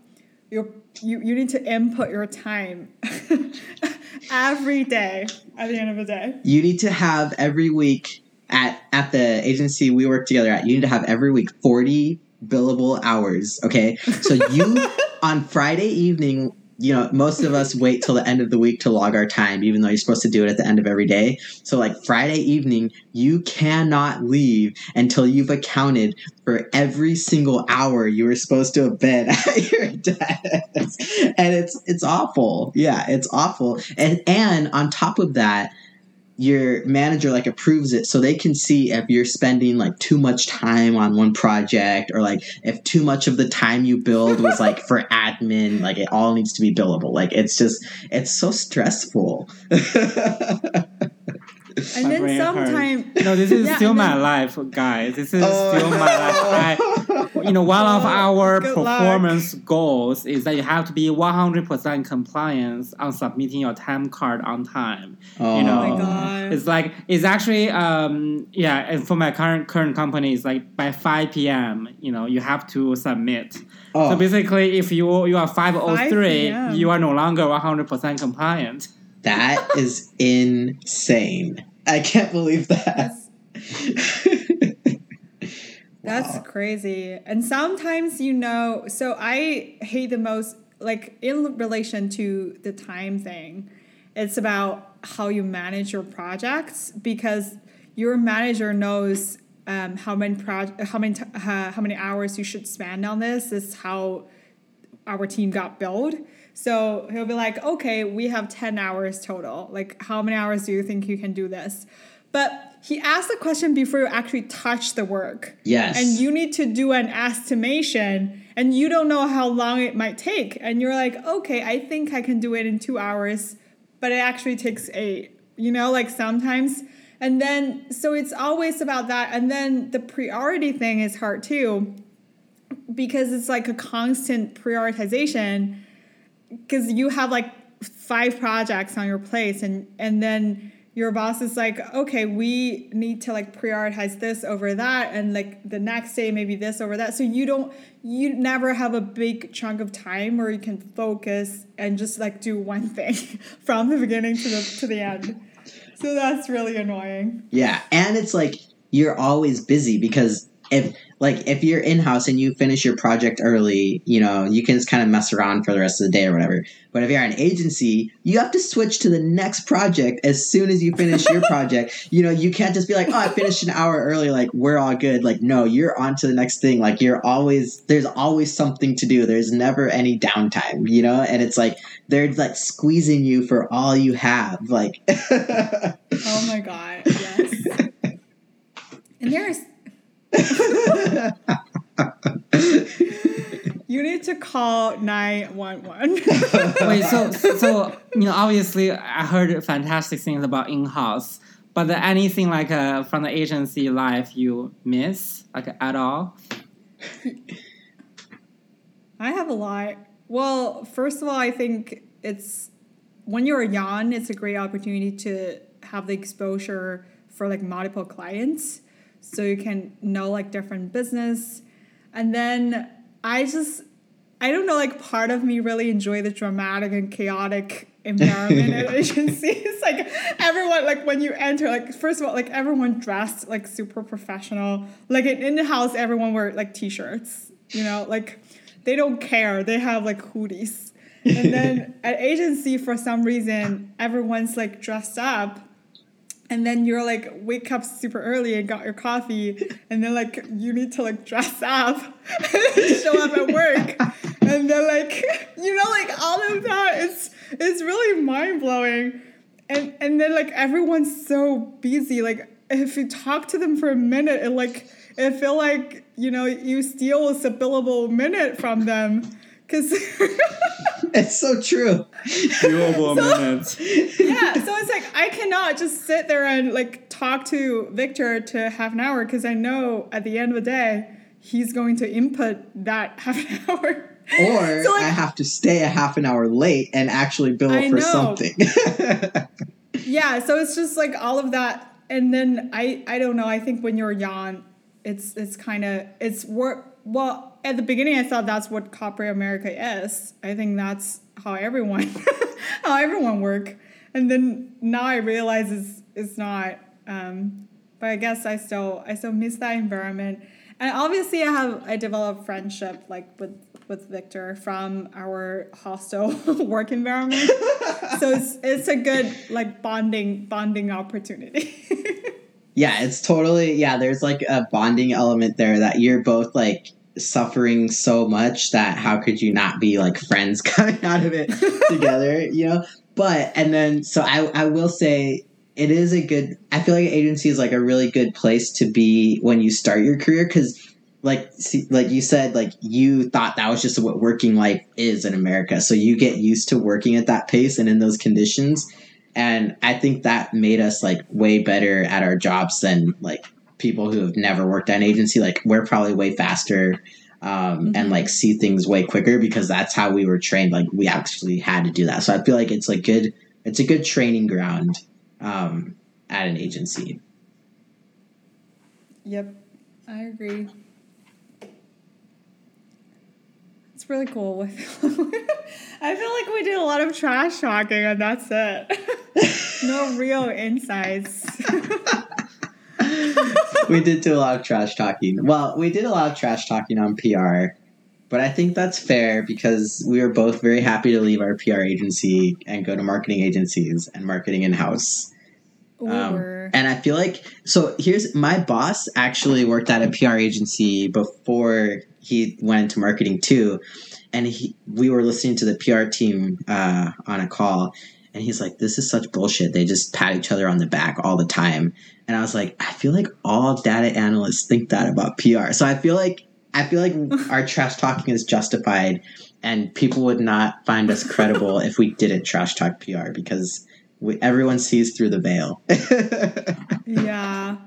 A: You you you need to input your time every day at the end of the day.
C: You need to have every week at at the agency we work together at. You need to have every week forty billable hours. Okay, so you on Friday evening you know, most of us wait till the end of the week to log our time, even though you're supposed to do it at the end of every day. So, like Friday evening, you cannot leave until you've accounted for every single hour you were supposed to have been at your desk, and it's it's awful. Yeah, it's awful. And and on top of that, your manager like approves it. So they can see if you're spending like too much time on one project or like if too much of the time you build was like for admin like it all needs to be billable. Like it's just it's so stressful
A: and then
B: brain
A: sometimes
B: No, this is
A: Yeah,
B: still
A: and
B: my
A: then-
B: life, guys. This is
C: Oh.
B: still my life. I, you know, one of
A: Oh,
B: our
A: good luck.
B: performance goals is that you have to be 100% compliance on submitting your time card on time.
C: oh
B: You know,
A: Oh my God.
B: It's like it's actually um yeah, and for my current current company, it's like by 5 p.m. You know, you have to submit.
C: oh,
B: So basically, if you you are 503,
A: 5
B: you are no longer 100% compliant.
C: That is insane i can't believe that
A: That's, that's crazy. And sometimes, you know, so I hate the most, like in relation to the time thing, it's about how you manage your projects because your manager knows um, how many pro- how many t- uh, how many hours you should spend on this. This is how our team got billed. So he'll be like, okay, we have 10 hours total. Like, how many hours do you think you can do this? But he asked the question before you actually touch the work.
C: Yes.
A: And you need to do an estimation and you don't know how long it might take. And you're like, okay, I think I can do it in two hours, but it actually takes eight. You know, like sometimes. And then, so it's always about that. And then the priority thing is hard too because it's like a constant prioritization because you have like five projects on your plate and and then your boss is like okay we need to like prioritize this over that and like the next day maybe this over that. So you don't you never have a big chunk of time where you can focus and just like do one thing from the beginning to the to the end. So that's really annoying.
C: Yeah, and it's like you're always busy because if like if you're in house and you finish your project early, you know, you can just kind of mess around for the rest of the day or whatever. But if you're an agency, you have to switch to the next project as soon as you finish your project. You know, you can't just be like, "Oh, I finished an hour early, like we're all good." Like, no, you're on to the next thing. Like you're always there's always something to do. There's never any downtime, you know? And it's like they're like squeezing you for all you have. Like
A: oh my god yes and there's You need to call 911.
B: Wait, so so you know, obviously, I heard fantastic things about in-house, but there anything like uh, from the agency life you miss like at all?
A: I have a lot. Well, first of all, I think it's when you're young, it's a great opportunity to have the exposure for like multiple clients. So you can know like different business. And then I just I don't know, like part of me really enjoy the dramatic and chaotic environment at agencies. like everyone, like when you enter, like first of all, like everyone dressed like super professional. Like in, in the house, everyone wear like t-shirts. You know, like they don't care. They have like hoodies. And then at agency, for some reason, everyone's like dressed up. And then you're like wake up super early and got your coffee, and then like you need to like dress up, show up at work, and then like you know like all of that is it's really mind blowing, and and then like everyone's so busy. Like if you talk to them for a minute, it like it feel like you know you steal a billable minute from them, because.
C: it's so true.
B: Doable minutes.
A: yeah, so it's like I cannot just sit there and like talk to Victor to half an hour because I know at the end of the day he's going to input that half an hour.
C: Or
A: So, like-
C: I have to stay a half an hour late and actually bill
A: I
C: for
A: know.
C: something.
A: yeah, so it's just like all of that, and then I I don't know. I think when you're young, it's it's kind of it's work. Well, at the beginning, I thought that's what corporate America is. I think that's how everyone how everyone work, and then now I realize it's it's not. Um, but I guess I still I still miss that environment, and obviously I have I developed friendship like with with Victor from our hostile work environment. so it's it's a good like bonding bonding opportunity.
C: yeah, it's totally yeah, there's like a bonding element there that you're both like suffering so much that how could you not be like friends coming out of it together, you know? But and then so I I will say it is a good I feel like agency is like a really good place to be when you start your career cuz like see, like you said like you thought that was just what working life is in America. So you get used to working at that pace and in those conditions and I think that made us like way better at our jobs than like people who have never worked at an agency. Like we're probably way faster um, mm-hmm. and like see things way quicker because that's how we were trained. Like we actually had to do that. So I feel like it's like good. It's a good training ground um, at an agency.
A: Yep, I agree. It's really cool. I feel like we did a lot of trash talking, and that's it. no real insights.
C: we did do a lot of trash talking. Well, we did a lot of trash talking on PR, but I think that's fair because we were both very happy to leave our PR agency and go to marketing agencies and marketing in house. Um, and I feel like so. Here's my boss actually worked at a PR agency before he went into marketing too, and he we were listening to the PR team uh, on a call, and he's like, "This is such bullshit. They just pat each other on the back all the time." And I was like, I feel like all data analysts think that about PR. So I feel like I feel like our trash talking is justified, and people would not find us credible if we didn't trash talk PR because we, everyone sees through the veil.
A: yeah.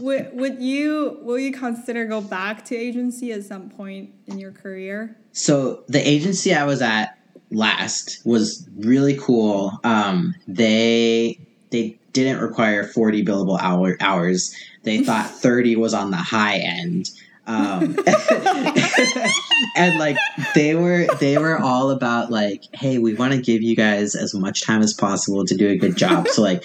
A: Would, would you will you consider go back to agency at some point in your career?
C: So the agency I was at last was really cool. Um, they they didn't require 40 billable hour, hours. They thought 30 was on the high end. Um, and like they were they were all about like hey we want to give you guys as much time as possible to do a good job so like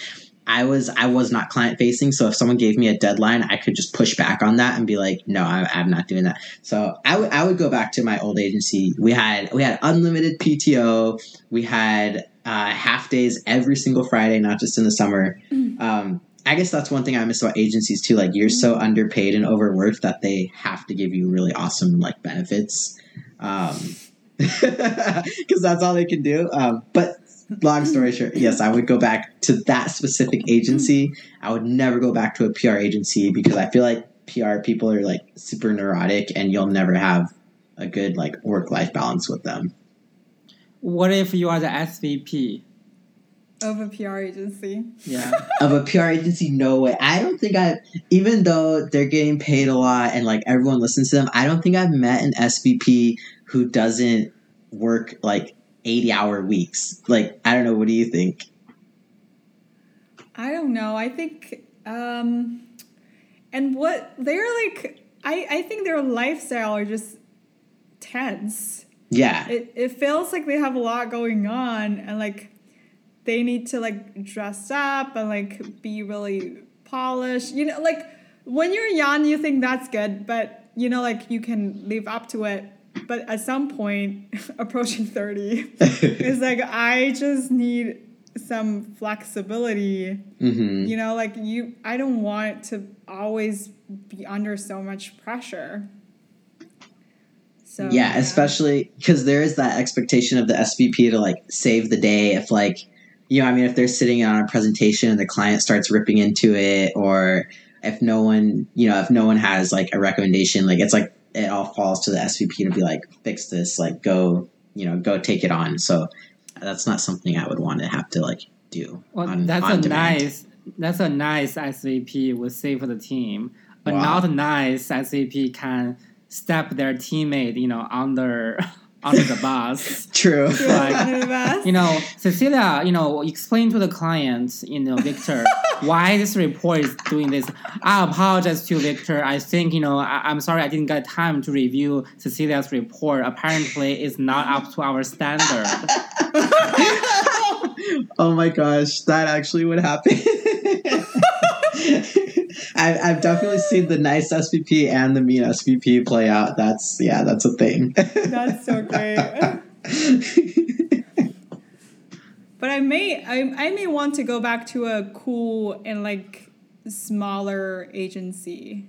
C: i was i was not client facing so if someone gave me a deadline i could just push back on that and be like no I, i'm not doing that so I, w- I would go back to my old agency we had we had unlimited pto we had uh, half days every single Friday, not just in the summer. Mm. Um, I guess that's one thing I miss about agencies too. Like you're so mm. underpaid and overworked that they have to give you really awesome like benefits, because um, that's all they can do. Um, but long story short, yes, I would go back to that specific mm-hmm. agency. I would never go back to a PR agency because I feel like PR people are like super neurotic, and you'll never have a good like work life balance with them.
B: What if you are the SVP?
A: Of a PR agency.
B: Yeah.
C: of a PR agency, no way. I don't think I, even though they're getting paid a lot and like everyone listens to them, I don't think I've met an SVP who doesn't work like 80 hour weeks. Like, I don't know. What do you think?
A: I don't know. I think, um, and what they're like, I, I think their lifestyle are just tense
C: yeah.
A: It it feels like they have a lot going on and like they need to like dress up and like be really polished. You know, like when you're young you think that's good, but you know like you can live up to it. But at some point approaching 30 it's like I just need some flexibility. Mm-hmm. You know, like you I don't want to always be under so much pressure.
C: So yeah, yeah. especially because there is that expectation of the SVP to like save the day if like you know I mean if they're sitting on a presentation and the client starts ripping into it or if no one you know if no one has like a recommendation like it's like it all falls to the SVP to be like fix this like go you know go take it on so that's not something I would want to have to like do.
B: Well, on, that's on a demand. nice that's a nice SVP would save for the team. But wow. not nice SVP can step their teammate, you know, under under the bus.
C: True.
B: Like, you know, Cecilia, you know, explain to the client, you know, Victor, why this report is doing this. I apologize to you, Victor. I think, you know, I, am sorry I didn't get time to review Cecilia's report. Apparently, it's not up to our standard.
C: oh my gosh, that actually would happen. I, I've definitely seen the nice SVP and the mean SVP play out. That's yeah, that's a thing.
A: That's so great. but I may I, I may want to go back to a cool and like smaller agency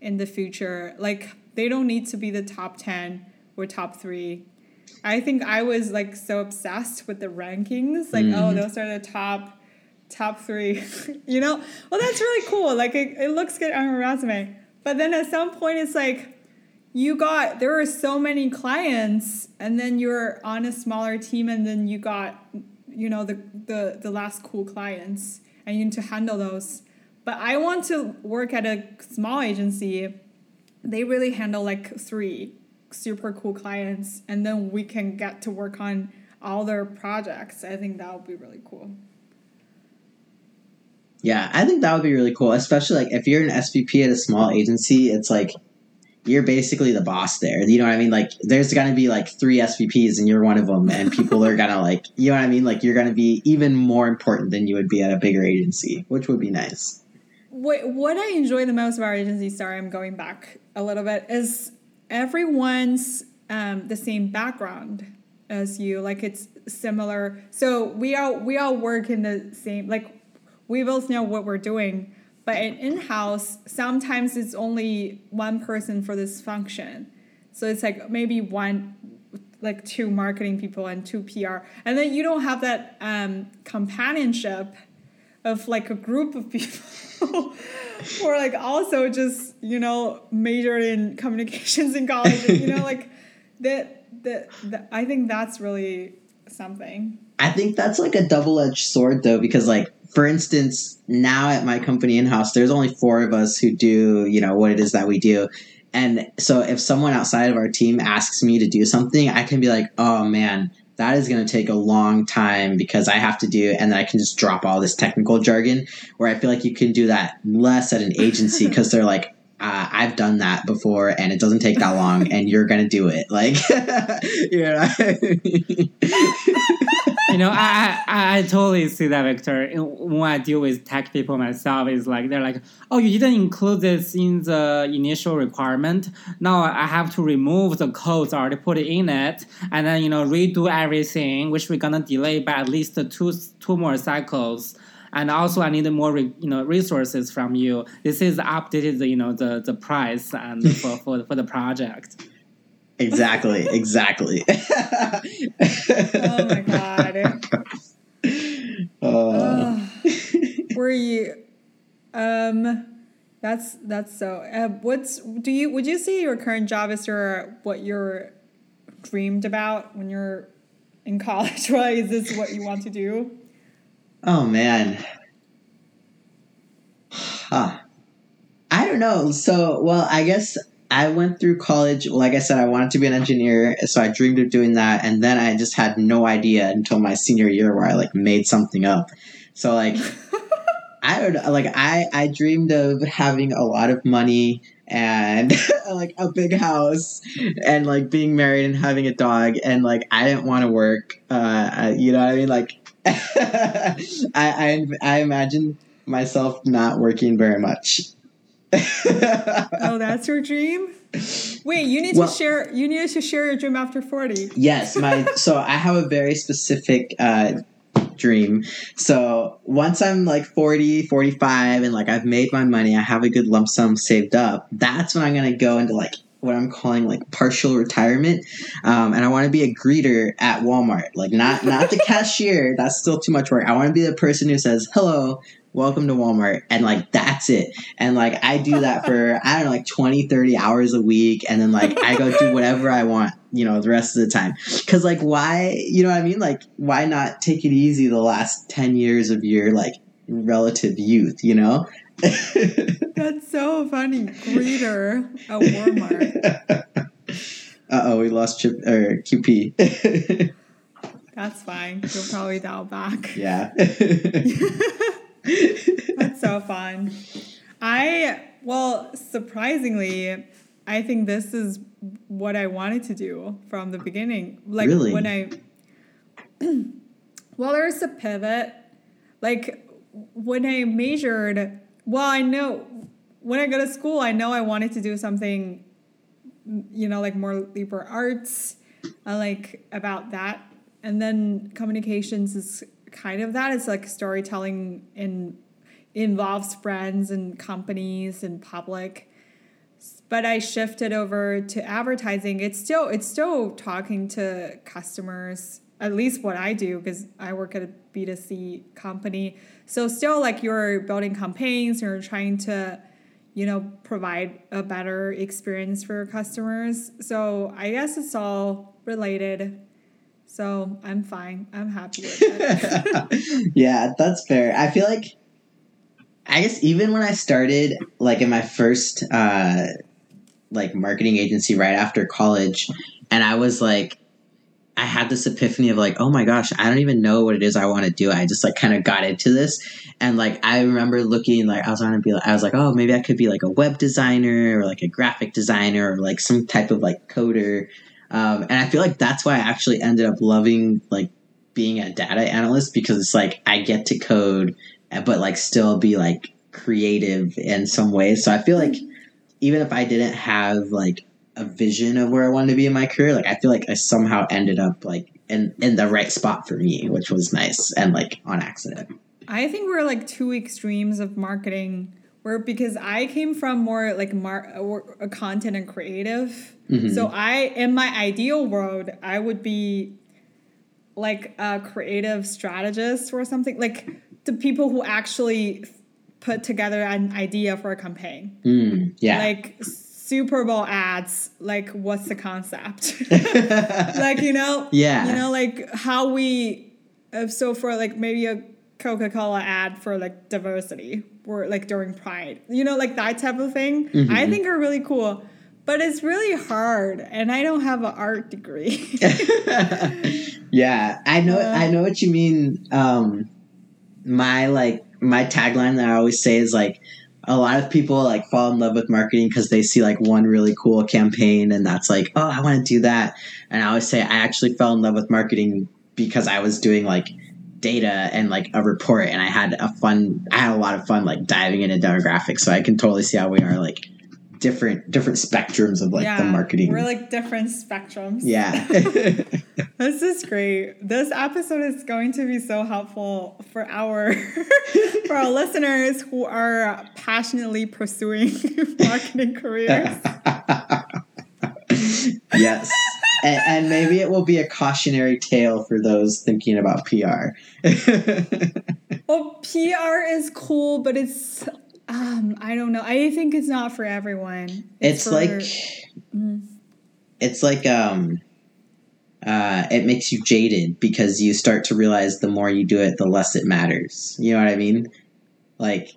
A: in the future. Like they don't need to be the top 10 or top 3. I think I was like so obsessed with the rankings. Like, oh, mm-hmm. those are the top top 3. you know? Well, that's really cool. Like it, it looks good on your resume. But then at some point it's like you got there were so many clients and then you're on a smaller team and then you got you know the the the last cool clients and you need to handle those but i want to work at a small agency they really handle like three super cool clients and then we can get to work on all their projects i think that would be really cool
C: Yeah, I think that would be really cool, especially like if you're an SVP at a small agency, it's like you're basically the boss there. You know what I mean? Like there's going to be like three SVPs and you're one of them and people are going to like, you know what I mean? Like you're to be even more important than you would be at a bigger agency, which would be nice.
A: what what I enjoy the most about our agency, sorry, I'm going back a little bit, is everyone's um, the same background as you. Like it's similar. So we all we all work in the same. Like we both know what we're doing. But in in house, sometimes it's only one person for this function. So it's like maybe one like two marketing people and two PR. And then you don't have that um, companionship of like a group of people who are like also just you know majored in communications in college you know like that that that- i think that's really something
C: I think that's like a double edged sword though, because like for instance, now at my company in house, there's only four of us who do, you know, what it is that we do. And so if someone outside of our team asks me to do something, I can be like, oh man, that is going to take a long time because I have to do. And then I can just drop all this technical jargon where I feel like you can do that less at an agency because they're like, uh, I've done that before and it doesn't take that long and you're going to do it. Like, you know,
B: you know, I, I I totally see that, Victor. When I deal with tech people myself, it's like they're like, "Oh, you didn't include this in the initial requirement. Now I have to remove the codes already put in it, and then you know redo everything, which we're gonna delay by at least two two more cycles." And also, I need more, re, you know, resources from you. This is updated, you know, the the price and for, for for the project.
C: Exactly, exactly.
A: oh my god
C: Uh,
A: were you um that's that's so uh, what's do you would you say your current job is your what you're dreamed about when you're in college right is this what you want to do
C: oh man. Huh. I don't know. So, well, I guess I went through college. Like I said, I wanted to be an engineer, so I dreamed of doing that, and then I just had no idea until my senior year where I like made something up. So like. I don't know. Like I, I dreamed of having a lot of money and like a big house and like being married and having a dog and like I didn't want to work. Uh, I- you know what I mean? Like I, I, I imagine myself not working very much.
A: oh that's your dream wait you need
C: Well-
A: to share you need to share your dream after 40
C: yes, my so I have a very specific uh, dream. So once I'm like 40, 45 and like I've made my money, I have a good lump sum saved up, that's when I'm going to go into like what I'm calling like partial retirement. Um, and I want to be a greeter at Walmart, like not, not the cashier. That's still too much work. I want to be the person who says, hello, welcome to Walmart. And like, that's it. And like, I do that for, I don't know, like 20, 30 hours a week. And then like, I go do whatever I want, you know, the rest of the time. Cause like, why, you know what I mean? Like, why not take it easy the last 10 years of your like relative youth, you know?
A: that's so funny greeter at walmart
C: Uh oh, we lost Chip or QP.
A: that's fine you'll probably dial back
C: yeah.
A: That's so fun. I, well, surprisingly, I think this is what I wanted to do from the beginning. Like
C: Really?
A: when I, well, there's a pivot. Like when I measured, well, I know when I go to school, I know I wanted to do something, you know, like more liberal arts, uh, like about that. And then communications is kind of that. It's like storytelling in involves friends and companies and public. But I shifted over to advertising. It's still it's still talking to customers. At least what I do because I work at a B2C company. So still like you're building campaigns, you're trying to you know, provide a better experience for your customers. So I guess it's all related. So I'm fine. I'm happy with it.
C: yeah, that's fair. I feel like I guess even when I started like in my first uh like marketing agency right after college and I was like I had this epiphany of like, oh my gosh, I don't even know what it is I want to do. I just like kind of got into this, and like I remember looking like I was gonna be like I was like, oh maybe I could be like a web designer or like a graphic designer or like some type of like coder, um, and I feel like that's why I actually ended up loving like being a data analyst because it's like I get to code, but like still be like creative in some ways. So I feel like even if I didn't have like a vision of where I wanted to be in my career, like I feel like I somehow ended up like in in the right spot for me, which was nice and like on accident.
A: I think we're like two extremes of marketing. Where because I came from more like mar- a content and creative, mm-hmm. so I in my ideal world I would be like a creative strategist or something like the people who actually put together an idea for a campaign.
C: Mm, yeah,
A: like Super Bowl ads, like what's the concept? like you know,
C: yeah,
A: you know, like how we. Uh, so for like maybe a Coca Cola ad for like diversity or like during Pride, you know, like that type of thing. Mm-hmm. I think are really cool, but it's really hard, and I don't have an art degree.
C: yeah, I know. Uh, I know what you mean. Um, my like my tagline that I always say is like a lot of people like fall in love with marketing because they see like one really cool campaign and that's like oh i want to do that. And i always say i actually fell in love with marketing because i was doing like data and like a report and i had a fun i had a lot of fun like diving into demographics so i can totally see how we are like different different spectrums of like yeah, the marketing.
A: we're like different spectrums.
C: Yeah.
A: This is great. This episode is going to be so helpful for our for our listeners who are passionately pursuing marketing careers.
C: Yes. And, and, maybe it will be a cautionary tale for those thinking about pr
A: well pr is cool but it's um, I don't know. I think it's not for everyone.
C: It's, it's for, like mm. it's like um uh it makes you jaded because you start to realize the more you do it, the less it matters. You know what I mean? Like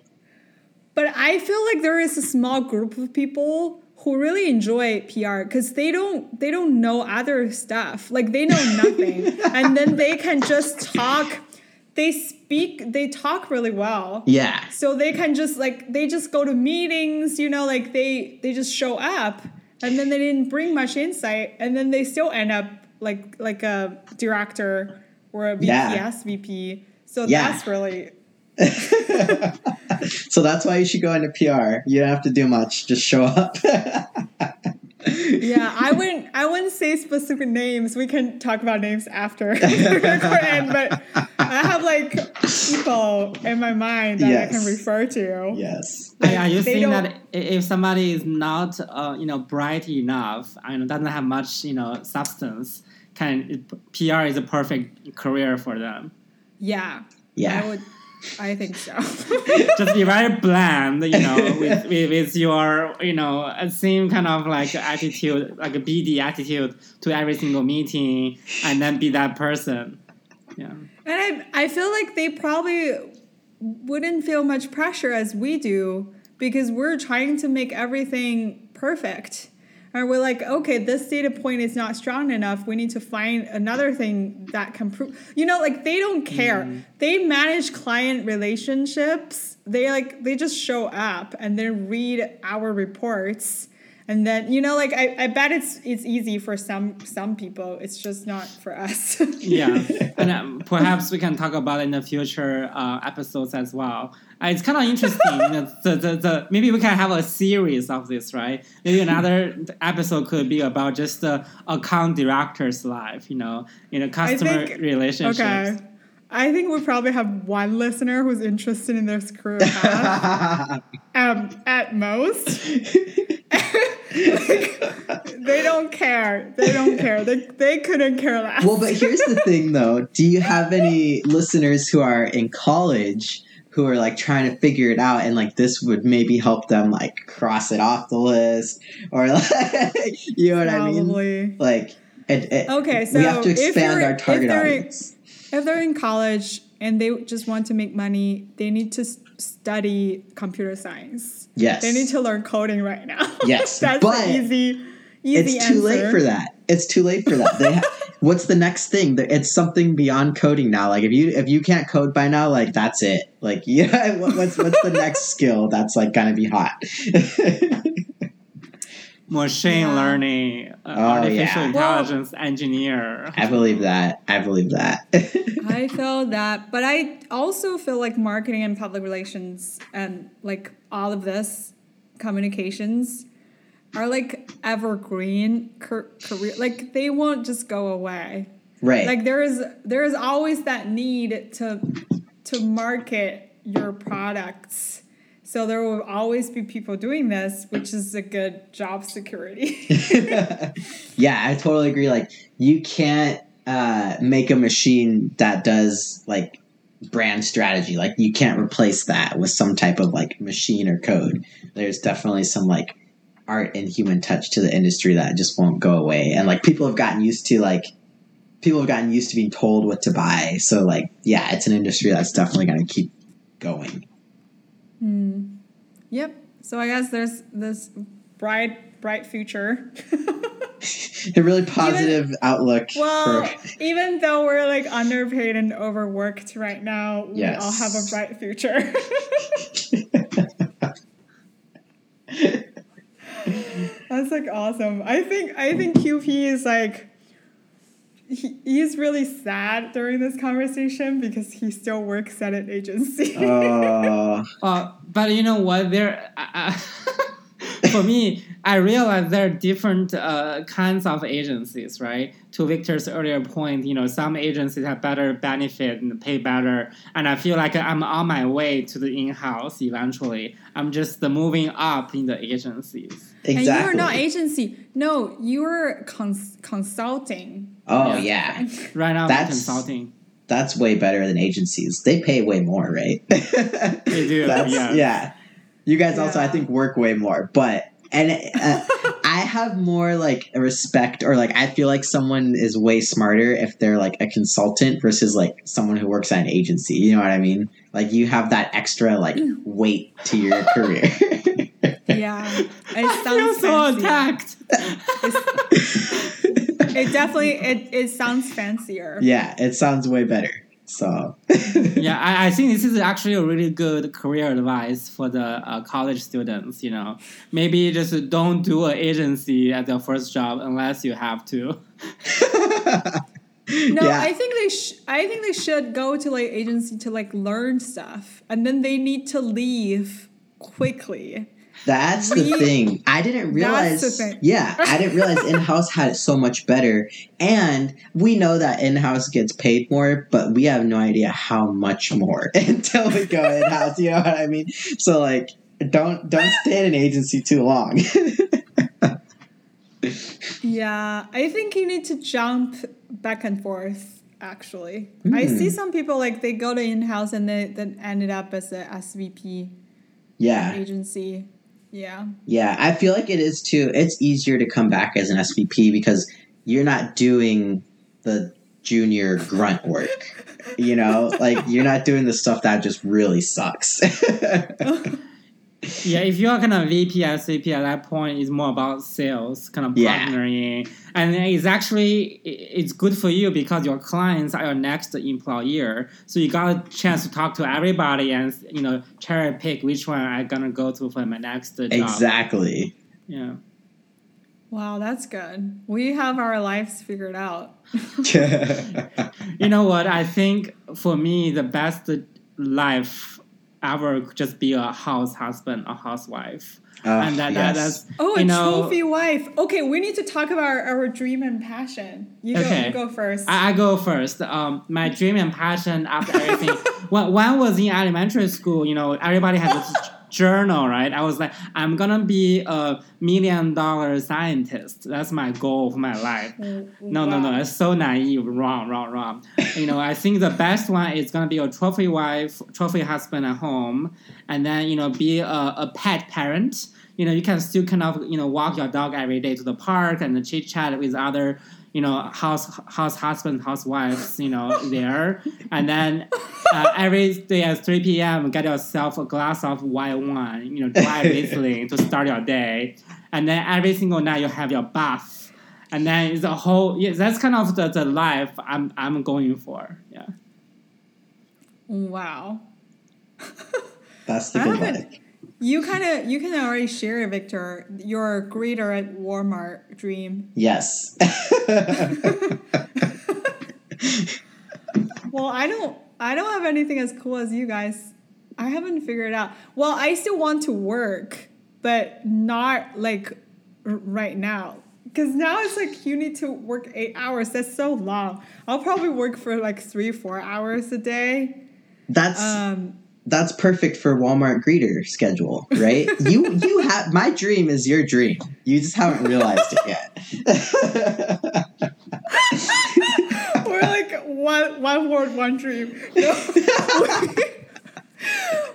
A: But I feel like there is a small group of people who really enjoy PR because they don't they don't know other stuff. Like they know nothing. and then they can just talk they speak they talk really well.
C: Yeah.
A: So they can just like they just go to meetings you know like they they just show up and then they didn't bring much insight and then they still end up like like a director or a VP yeah. SVP so yeah. that's really
C: so that's why you should go into PR you don't have to do much. Just show up
A: yeah, I wouldn't. I wouldn't say specific names. We can talk about names after but I have like people in my mind that yes. I can refer to.
C: Yes.
B: Like, are you saying that if somebody is not, uh, you know, bright enough and doesn't have much, you know, substance, can PR is a perfect career for them?
A: Yeah.
C: Yeah.
A: I would I think so.
B: Just be very bland, you know, with, with, with, your, you know, uh, same kind of like attitude, like a BD attitude to every single meeting, and then be that person. Yeah. And
A: I, I feel like they probably wouldn't feel much pressure as we do because we're trying to make everything perfect and we're like, okay, this data point is not strong enough. We need to find another thing that can prove. You know, like they don't care. Mm. They manage client relationships. They like they just show up and then read our reports And then you know, like I, I bet it's it's easy for some some people. It's just not for us.
B: yeah, and um, perhaps we can talk about it in the future uh, episodes as well. Uh, it's kind of interesting. the, the, the, maybe we can have a series of this, right? Maybe another episode could be about just the account director's life, you know, in a customer
A: think-
B: relationships.
A: okay. I think we probably have one listener who's interested in this career path. um, at most. Like, they don't care. They don't care. They, they couldn't care less.
C: well, but here's the thing though. Do you have any listeners who are in college who are like trying to figure it out and like this would maybe help them like cross it off the list or like you know what I mean? Like it, it,
A: Okay, so
C: we have to expand our target audience.
A: If they're in college and they just want to make money, they need to study computer science.
C: Yes.
A: They need to learn coding right now.
C: Yes,
A: That's
C: but
A: the easy, easy
C: it's too late for that. It's too late for that. They ha- what's the next thing? It's something beyond coding now. Like if you if you can't code by now, like that's it. Like yeah, what's what's the next skill that's like gonna be hot?
B: Machine
A: Yeah.
B: learning, uh,
C: Oh,
B: artificial
C: yeah.
B: intelligence engineer.
C: I believe that. I believe that.
A: I feel that, but I also feel like marketing and public relations and like all of this communications are like evergreen career. Like they won't just go away.
C: right.
A: Like there is there is always that need to to market your products. So there will always be people doing this, which is a good job security.
C: yeah, I totally agree. Like you can't uh, make a machine that does like brand strategy. Like you can't replace that with some type of like machine or code. There's definitely some like art and human touch to the industry that just won't go away. And like people have gotten used to like people have gotten used to being told what to buy. So like yeah, it's an industry that's definitely going to keep going. Hmm.
A: yep. So I guess there's this bright bright future.
C: A really positive outlook
A: Well,
C: for
A: even though we're like underpaid and overworked right now, we
C: Yes.
A: all have a bright future. That's like awesome. I think I think QP is like he, he's really sad during this conversation because he still works at an agency.
C: Oh,
B: Uh, but you know what? There, uh, for me, I realize there are different uh, kinds of agencies, right? To Victor's earlier point, you know, some agencies have better benefit and pay better, and I feel like I'm on my way to the in-house eventually. I'm just uh, moving up in the agencies.
C: Exactly.
A: And you're not agency. No, you're cons- consulting.
C: Oh
B: Yeah.
C: yeah.
B: Right now,
C: That's-
B: consulting.
C: that's way better than agencies. They pay way more, right?
B: They do,
C: That's,
B: yeah.
C: yeah. You guys also, I think, work way more, but and uh, I have more like respect, or like I feel like someone is way smarter if they're like a consultant versus like someone who works at an agency. You know what I mean? Like you have that extra like weight to your career.
A: Yeah, it
B: I feel
A: sounds
B: so
A: fancy.
B: attacked.
A: It definitely it, it sounds fancier.
C: yeah, it sounds way better. So
B: yeah, I, I think this is actually a really good career advice for the uh, college students. You know, maybe just don't do an agency as your first job unless you have to.
A: No,
C: Yeah.
A: I think they sh- I think they should go to like agency to like learn stuff, and then they need to leave quickly.
C: That's the thing. I didn't realize.
A: That's the thing.
C: Yeah, I didn't realize in house had it so much better. And we know that in house gets paid more, but we have no idea how much more until we go in house. You know what I mean? So like, don't don't stay at an agency too long.
A: Yeah, I think you need to jump back and forth. Actually, I
C: Hmm.
A: see some people like they go to in house and they then ended up as a SVP
C: yeah,
A: agency. Yeah.
C: yeah. I feel like it is too. It's easier to come back as an SVP because you're not doing the junior grunt work. You know, like you're not doing the stuff that just really sucks.
B: Yeah, if you're kind of VP at CP at that point, it's more about sales, kind of
C: Yeah.
B: partnering, and it's actually it's good for you because your clients are your next employer. So you got a chance to talk to everybody and you know cherry pick which one I'm gonna go to for my next job.
C: exactly.
B: Yeah.
A: Wow, that's good. We have our lives figured out.
B: You know what? I think for me, the best life ever just be a house husband or housewife.
C: Ah,
B: and that, that
C: yes.
B: that's
A: Oh, a
B: know,
A: trophy wife. Okay, we need to talk about our, our dream and passion. You go,
B: Okay.
A: you go first.
B: I, I go first. Um, my dream and passion after everything. when, when I was in elementary school, you know, everybody had this j- journal, right? I was like, I'm gonna be a million dollar scientist. That's my goal of my life. Mm, mm, no, no, no.
A: Wow.
B: It's so naive. Wrong, wrong, wrong. you know, I think the best one is gonna be a trophy wife, trophy husband at home, and then you know, be a, a pet parent. You know, you can still kind of you know walk your dog every day to the park and chit chat with other you know house house husband housewives you know there and then uh, every day at 3 p.m get yourself a glass of white wine you know dry Riesling to start your day and then every single night you have your bath and then it's a whole yeah that's kind of the, the life i'm i'm going for yeah
A: Wow.
C: That's the
A: I
C: good
A: haven't-
C: life.
A: You kind of you can already share, Victor, your greeter at Walmart dream.
C: Yes.
A: Well, I don't I don't have anything as cool as you guys. I haven't figured it out. Well, I still want to work, but not like r- right now. Cuz now it's like you need to work 8 hours. That's so long. I'll probably work for like 3 4 hours a day.
C: That's
A: Um
C: that's perfect for Walmart greeter schedule, right? you you have my dream is your dream. You just haven't realized it yet.
A: we're like one one word one dream. No.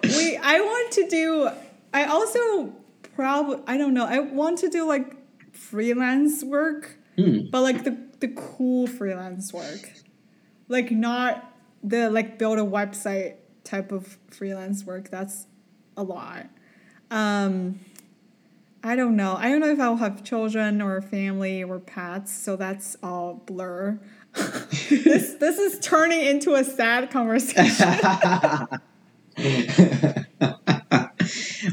A: we I want to do I also probably I don't know. I want to do like freelance work,
C: Hmm.
A: but like the the cool freelance work. Like not the like build a website type of freelance work. That's a lot. Um I don't know. I don't know if I'll have children or family or pets, so that's all blur. this this is turning into a sad conversation.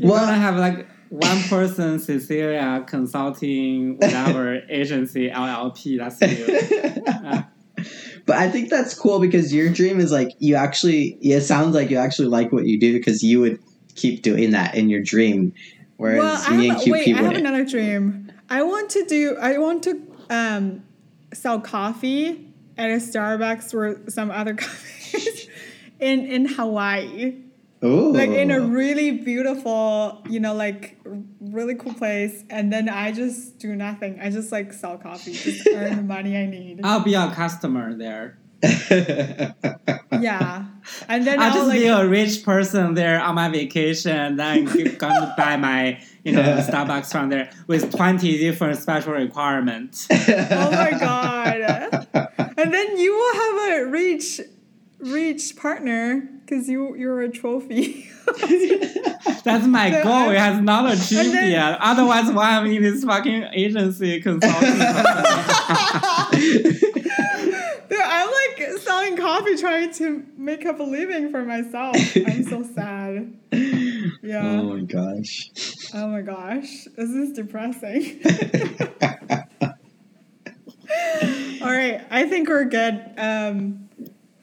C: Well,
B: gonna have like one person, Cecilia, consulting whatever agency, LLP. That's you. Uh,
C: but I think that's cool because your dream is like you actually. It sounds like you actually like what you do because you would keep doing that in your dream, whereas
A: well, I
C: me and
A: have, wait,
C: QP
A: I have another dream. I want to do. I want to um, sell coffee at a Starbucks or some other coffee in in Hawaii.
C: Ooh.
A: like in a really beautiful, you know, like really cool place, and then I just do nothing. I just like sell coffee, just earn the money I need.
B: I'll be a customer there.
A: yeah, and then
B: I'll
A: I'll
B: just
A: like
B: be a rich person there on my vacation, and then g- gonna buy my you know Starbucks from there with twenty different special requirements.
A: oh my god, and then you will have a rich, rich partner because you you're a trophy.
B: That's my goal.
A: I-
B: It has not achieved
A: then-
B: yet. Otherwise, why I'm in this fucking agency consulting?
A: Dude, I'm like selling coffee, trying to make up a living for myself. I'm so sad. Yeah.
C: oh my gosh.
A: Oh my gosh, this is depressing. All right, I think we're good um,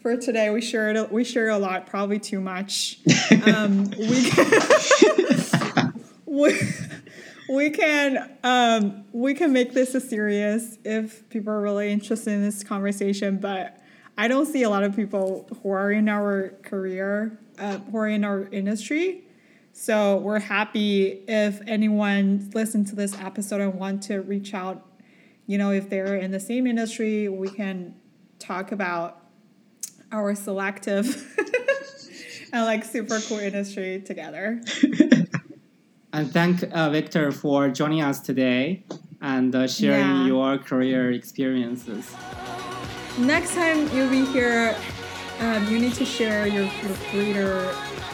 A: for today. We shared we shared a lot, probably too much. Um, we can we, we can um, we can make this a serious if people are really interested in this conversation, but. I don't see a lot of people who are in our career, uh, who are in our industry. So we're happy if anyone listened to this episode and want to reach out. You know, if they're in the same industry, we can talk about our selective and like super cool industry together.
B: and thank uh, Victor for joining us today and uh, sharing
A: Yeah.
B: your career experiences.
A: Next time you'll be here, um, you need to share your, your breeder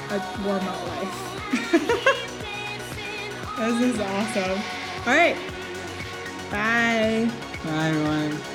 A: at Walmart life. this is awesome. All right. Bye.
B: Bye, everyone.